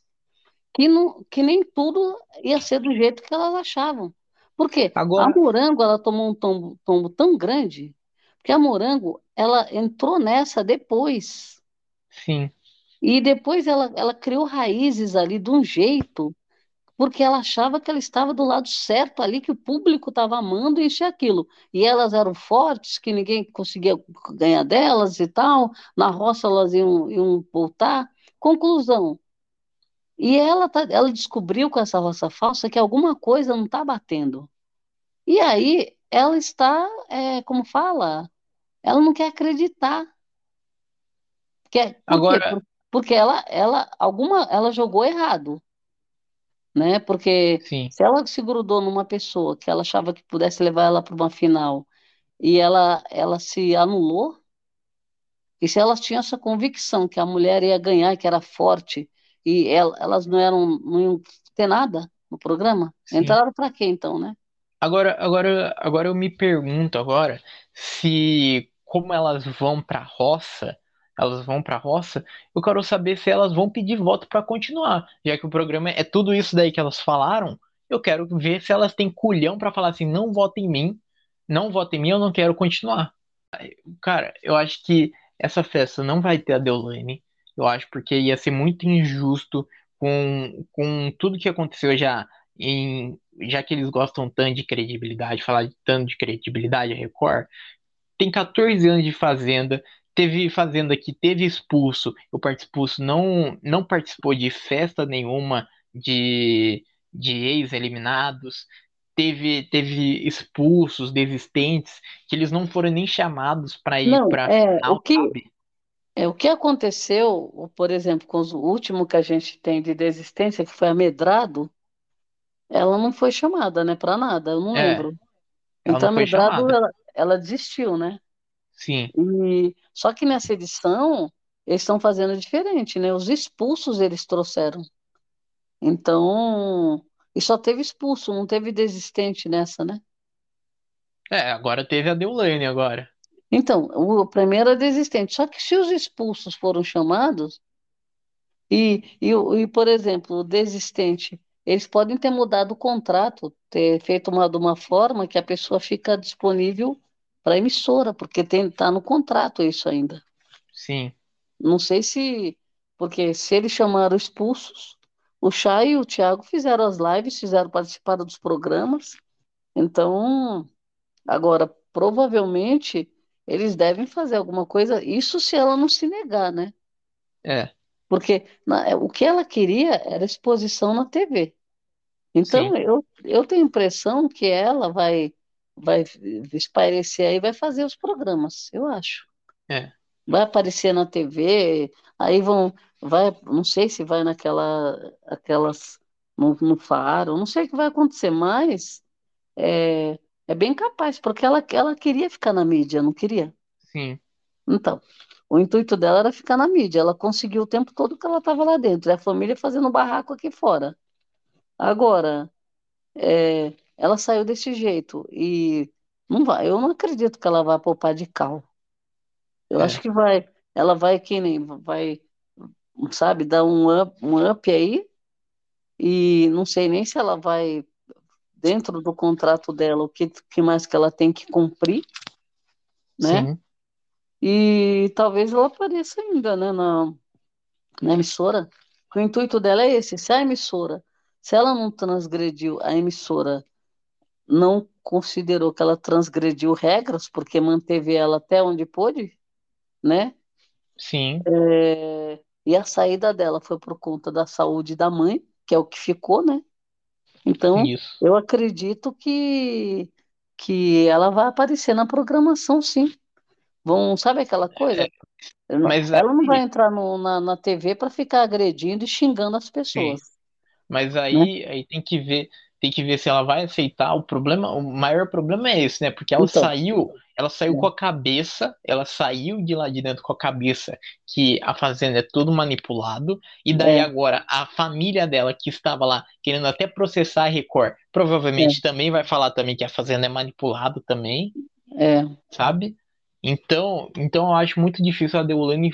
que, não, que nem tudo ia ser do jeito que elas achavam. Por quê? Agora... A Morango ela tomou um tombo, tombo tão grande porque a Morango, ela entrou nessa depois. Sim. E depois ela, ela criou raízes ali de um jeito, porque ela achava que ela estava do lado certo ali, que o público estava amando isso e aquilo. E elas eram fortes, que ninguém conseguia ganhar delas e tal. Na roça elas iam, iam voltar. Conclusão. E ela, tá, ela descobriu com essa roça falsa que alguma coisa não está batendo. E aí ela está, é, como fala, ela não quer acreditar. Quer, Agora, quê? porque ela, ela, alguma, ela jogou errado, né? Porque sim. se ela se grudou numa pessoa que ela achava que pudesse levar ela para uma final e ela, ela se anulou, e se elas tinham essa convicção que a mulher ia ganhar, que era forte, e ela, elas não eram, não iam ter nada no programa, sim. entraram para quê então, né? Agora, agora, agora eu me pergunto agora se como elas vão para a roça, elas vão para a roça, eu quero saber se elas vão pedir voto para continuar, já que o programa é tudo isso daí que elas falaram. Eu quero ver se elas têm culhão para falar assim, não vota em mim, não vota em mim, eu não quero continuar. Cara, eu acho que essa festa não vai ter a Deolane, eu acho porque ia ser muito injusto com, com tudo que aconteceu já em já que eles gostam tanto de credibilidade, falar tanto de credibilidade Record, tem 14 anos de Fazenda, teve Fazenda que teve expulso, o expulso não, não participou de festa nenhuma de, de ex-eliminados, teve, teve expulsos, desistentes, que eles não foram nem chamados para ir para é, final, o que sabe? É, o que aconteceu, por exemplo, com o último que a gente tem de desistência, que foi amedrado, ela não foi chamada, né, para nada, eu não é, lembro. Então, amedrado, ela, ela desistiu, né? Sim. E, só que nessa edição, eles estão fazendo diferente, né? Os expulsos eles trouxeram. Então, E só teve expulso, não teve desistente nessa, né? É, agora teve a Deulane agora. Então, o primeiro é desistente. Só que se os expulsos foram chamados, e, e, e por exemplo, o desistente, eles podem ter mudado o contrato, ter feito uma, de uma forma que a pessoa fica disponível para a emissora, porque está no contrato isso ainda. Sim. Não sei se. Porque se eles chamaram expulsos, o Chay e o Thiago fizeram as lives, fizeram participar dos programas. Então, agora, provavelmente, eles devem fazer alguma coisa, isso se ela não se negar, né? É. Porque na, é, o que ela queria era exposição na TV. Então, eu, eu tenho a impressão que ela vai, vai espairecer aí, vai fazer os programas, eu acho. É. Vai aparecer na TV, aí vão, vai, não sei se vai naquela, aquelas, no, no faro, não sei o que vai acontecer, mas é, é bem capaz, porque ela, ela queria ficar na mídia, não queria? Sim. Então, o intuito dela era ficar na mídia. Ela conseguiu o tempo todo que ela estava lá dentro. E a família fazendo barraco aqui fora. Agora, é, ela saiu desse jeito. E não vai, eu não acredito que ela vá poupar de cal. Eu é. acho que vai. Ela vai que nem. Vai, sabe, dar um up, um up aí. E não sei nem se ela vai dentro do contrato dela o que, que mais que ela tem que cumprir, né? Sim. E talvez ela apareça ainda, né, na, na emissora. O intuito dela é esse, se a emissora, se ela não transgrediu, a emissora não considerou que ela transgrediu regras, porque manteve ela até onde pôde, né? Sim. É, e a saída dela foi por conta da saúde da mãe, que é o que ficou, né? Então, Isso. eu acredito que, que ela vai aparecer na programação, sim. Vão, sabe aquela coisa? É, mas ela aí... não vai entrar no, na, na TV para ficar agredindo e xingando as pessoas. Sim. Mas aí, né? aí tem que ver, tem que ver se ela vai aceitar. O problema, o maior problema é esse, né? Porque ela então, saiu, ela saiu é. com a cabeça, ela saiu de lá de dentro com a cabeça que a fazenda é tudo manipulado, e daí é. agora a família dela que estava lá querendo até processar a Record, provavelmente é. também vai falar também que a fazenda é manipulado também. É. Sabe? Então, então eu acho muito difícil a Deolane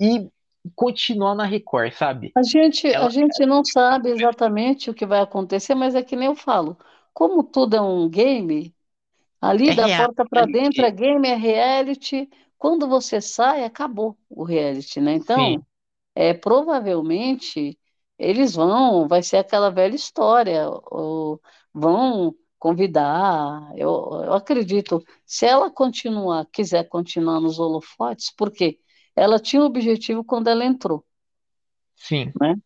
ir continuar na Record, sabe? A gente, Ela... a gente não sabe exatamente o que vai acontecer, mas é que nem eu falo. Como tudo é um game, ali é da reality. porta para dentro é game, é reality. Quando você sai, acabou o reality, né? Então, é, provavelmente eles vão, vai ser aquela velha história, ou vão convidar. Eu, eu acredito, se ela continuar, quiser continuar nos holofotes, porque ela tinha o objetivo quando ela entrou. Sim. Né?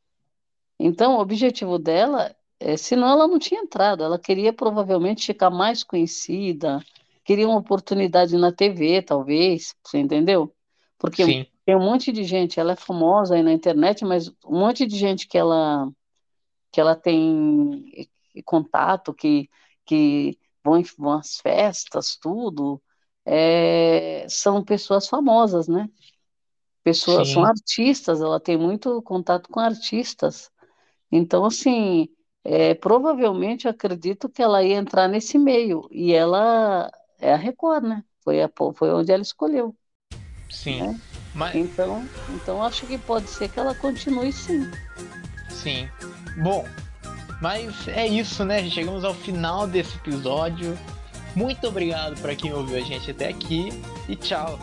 Então, o objetivo dela, é, senão ela não tinha entrado, ela queria provavelmente ficar mais conhecida, queria uma oportunidade na TV, talvez, você entendeu? Porque Sim. tem um monte de gente, ela é famosa aí na internet, mas um monte de gente que ela que ela tem contato, que, que vão, vão às festas, tudo, é, são pessoas famosas, né? Pessoas Sim. são artistas, ela tem muito contato com artistas. Então, assim, é, provavelmente acredito que ela ia entrar nesse meio. E ela é a Record, né? Foi, a, foi onde ela escolheu. Sim. Né? Mas... Então, então acho que pode ser que ela continue sim. Sim. Bom, mas é isso, né? Chegamos ao final desse episódio. Muito obrigado para quem ouviu a gente até aqui e tchau.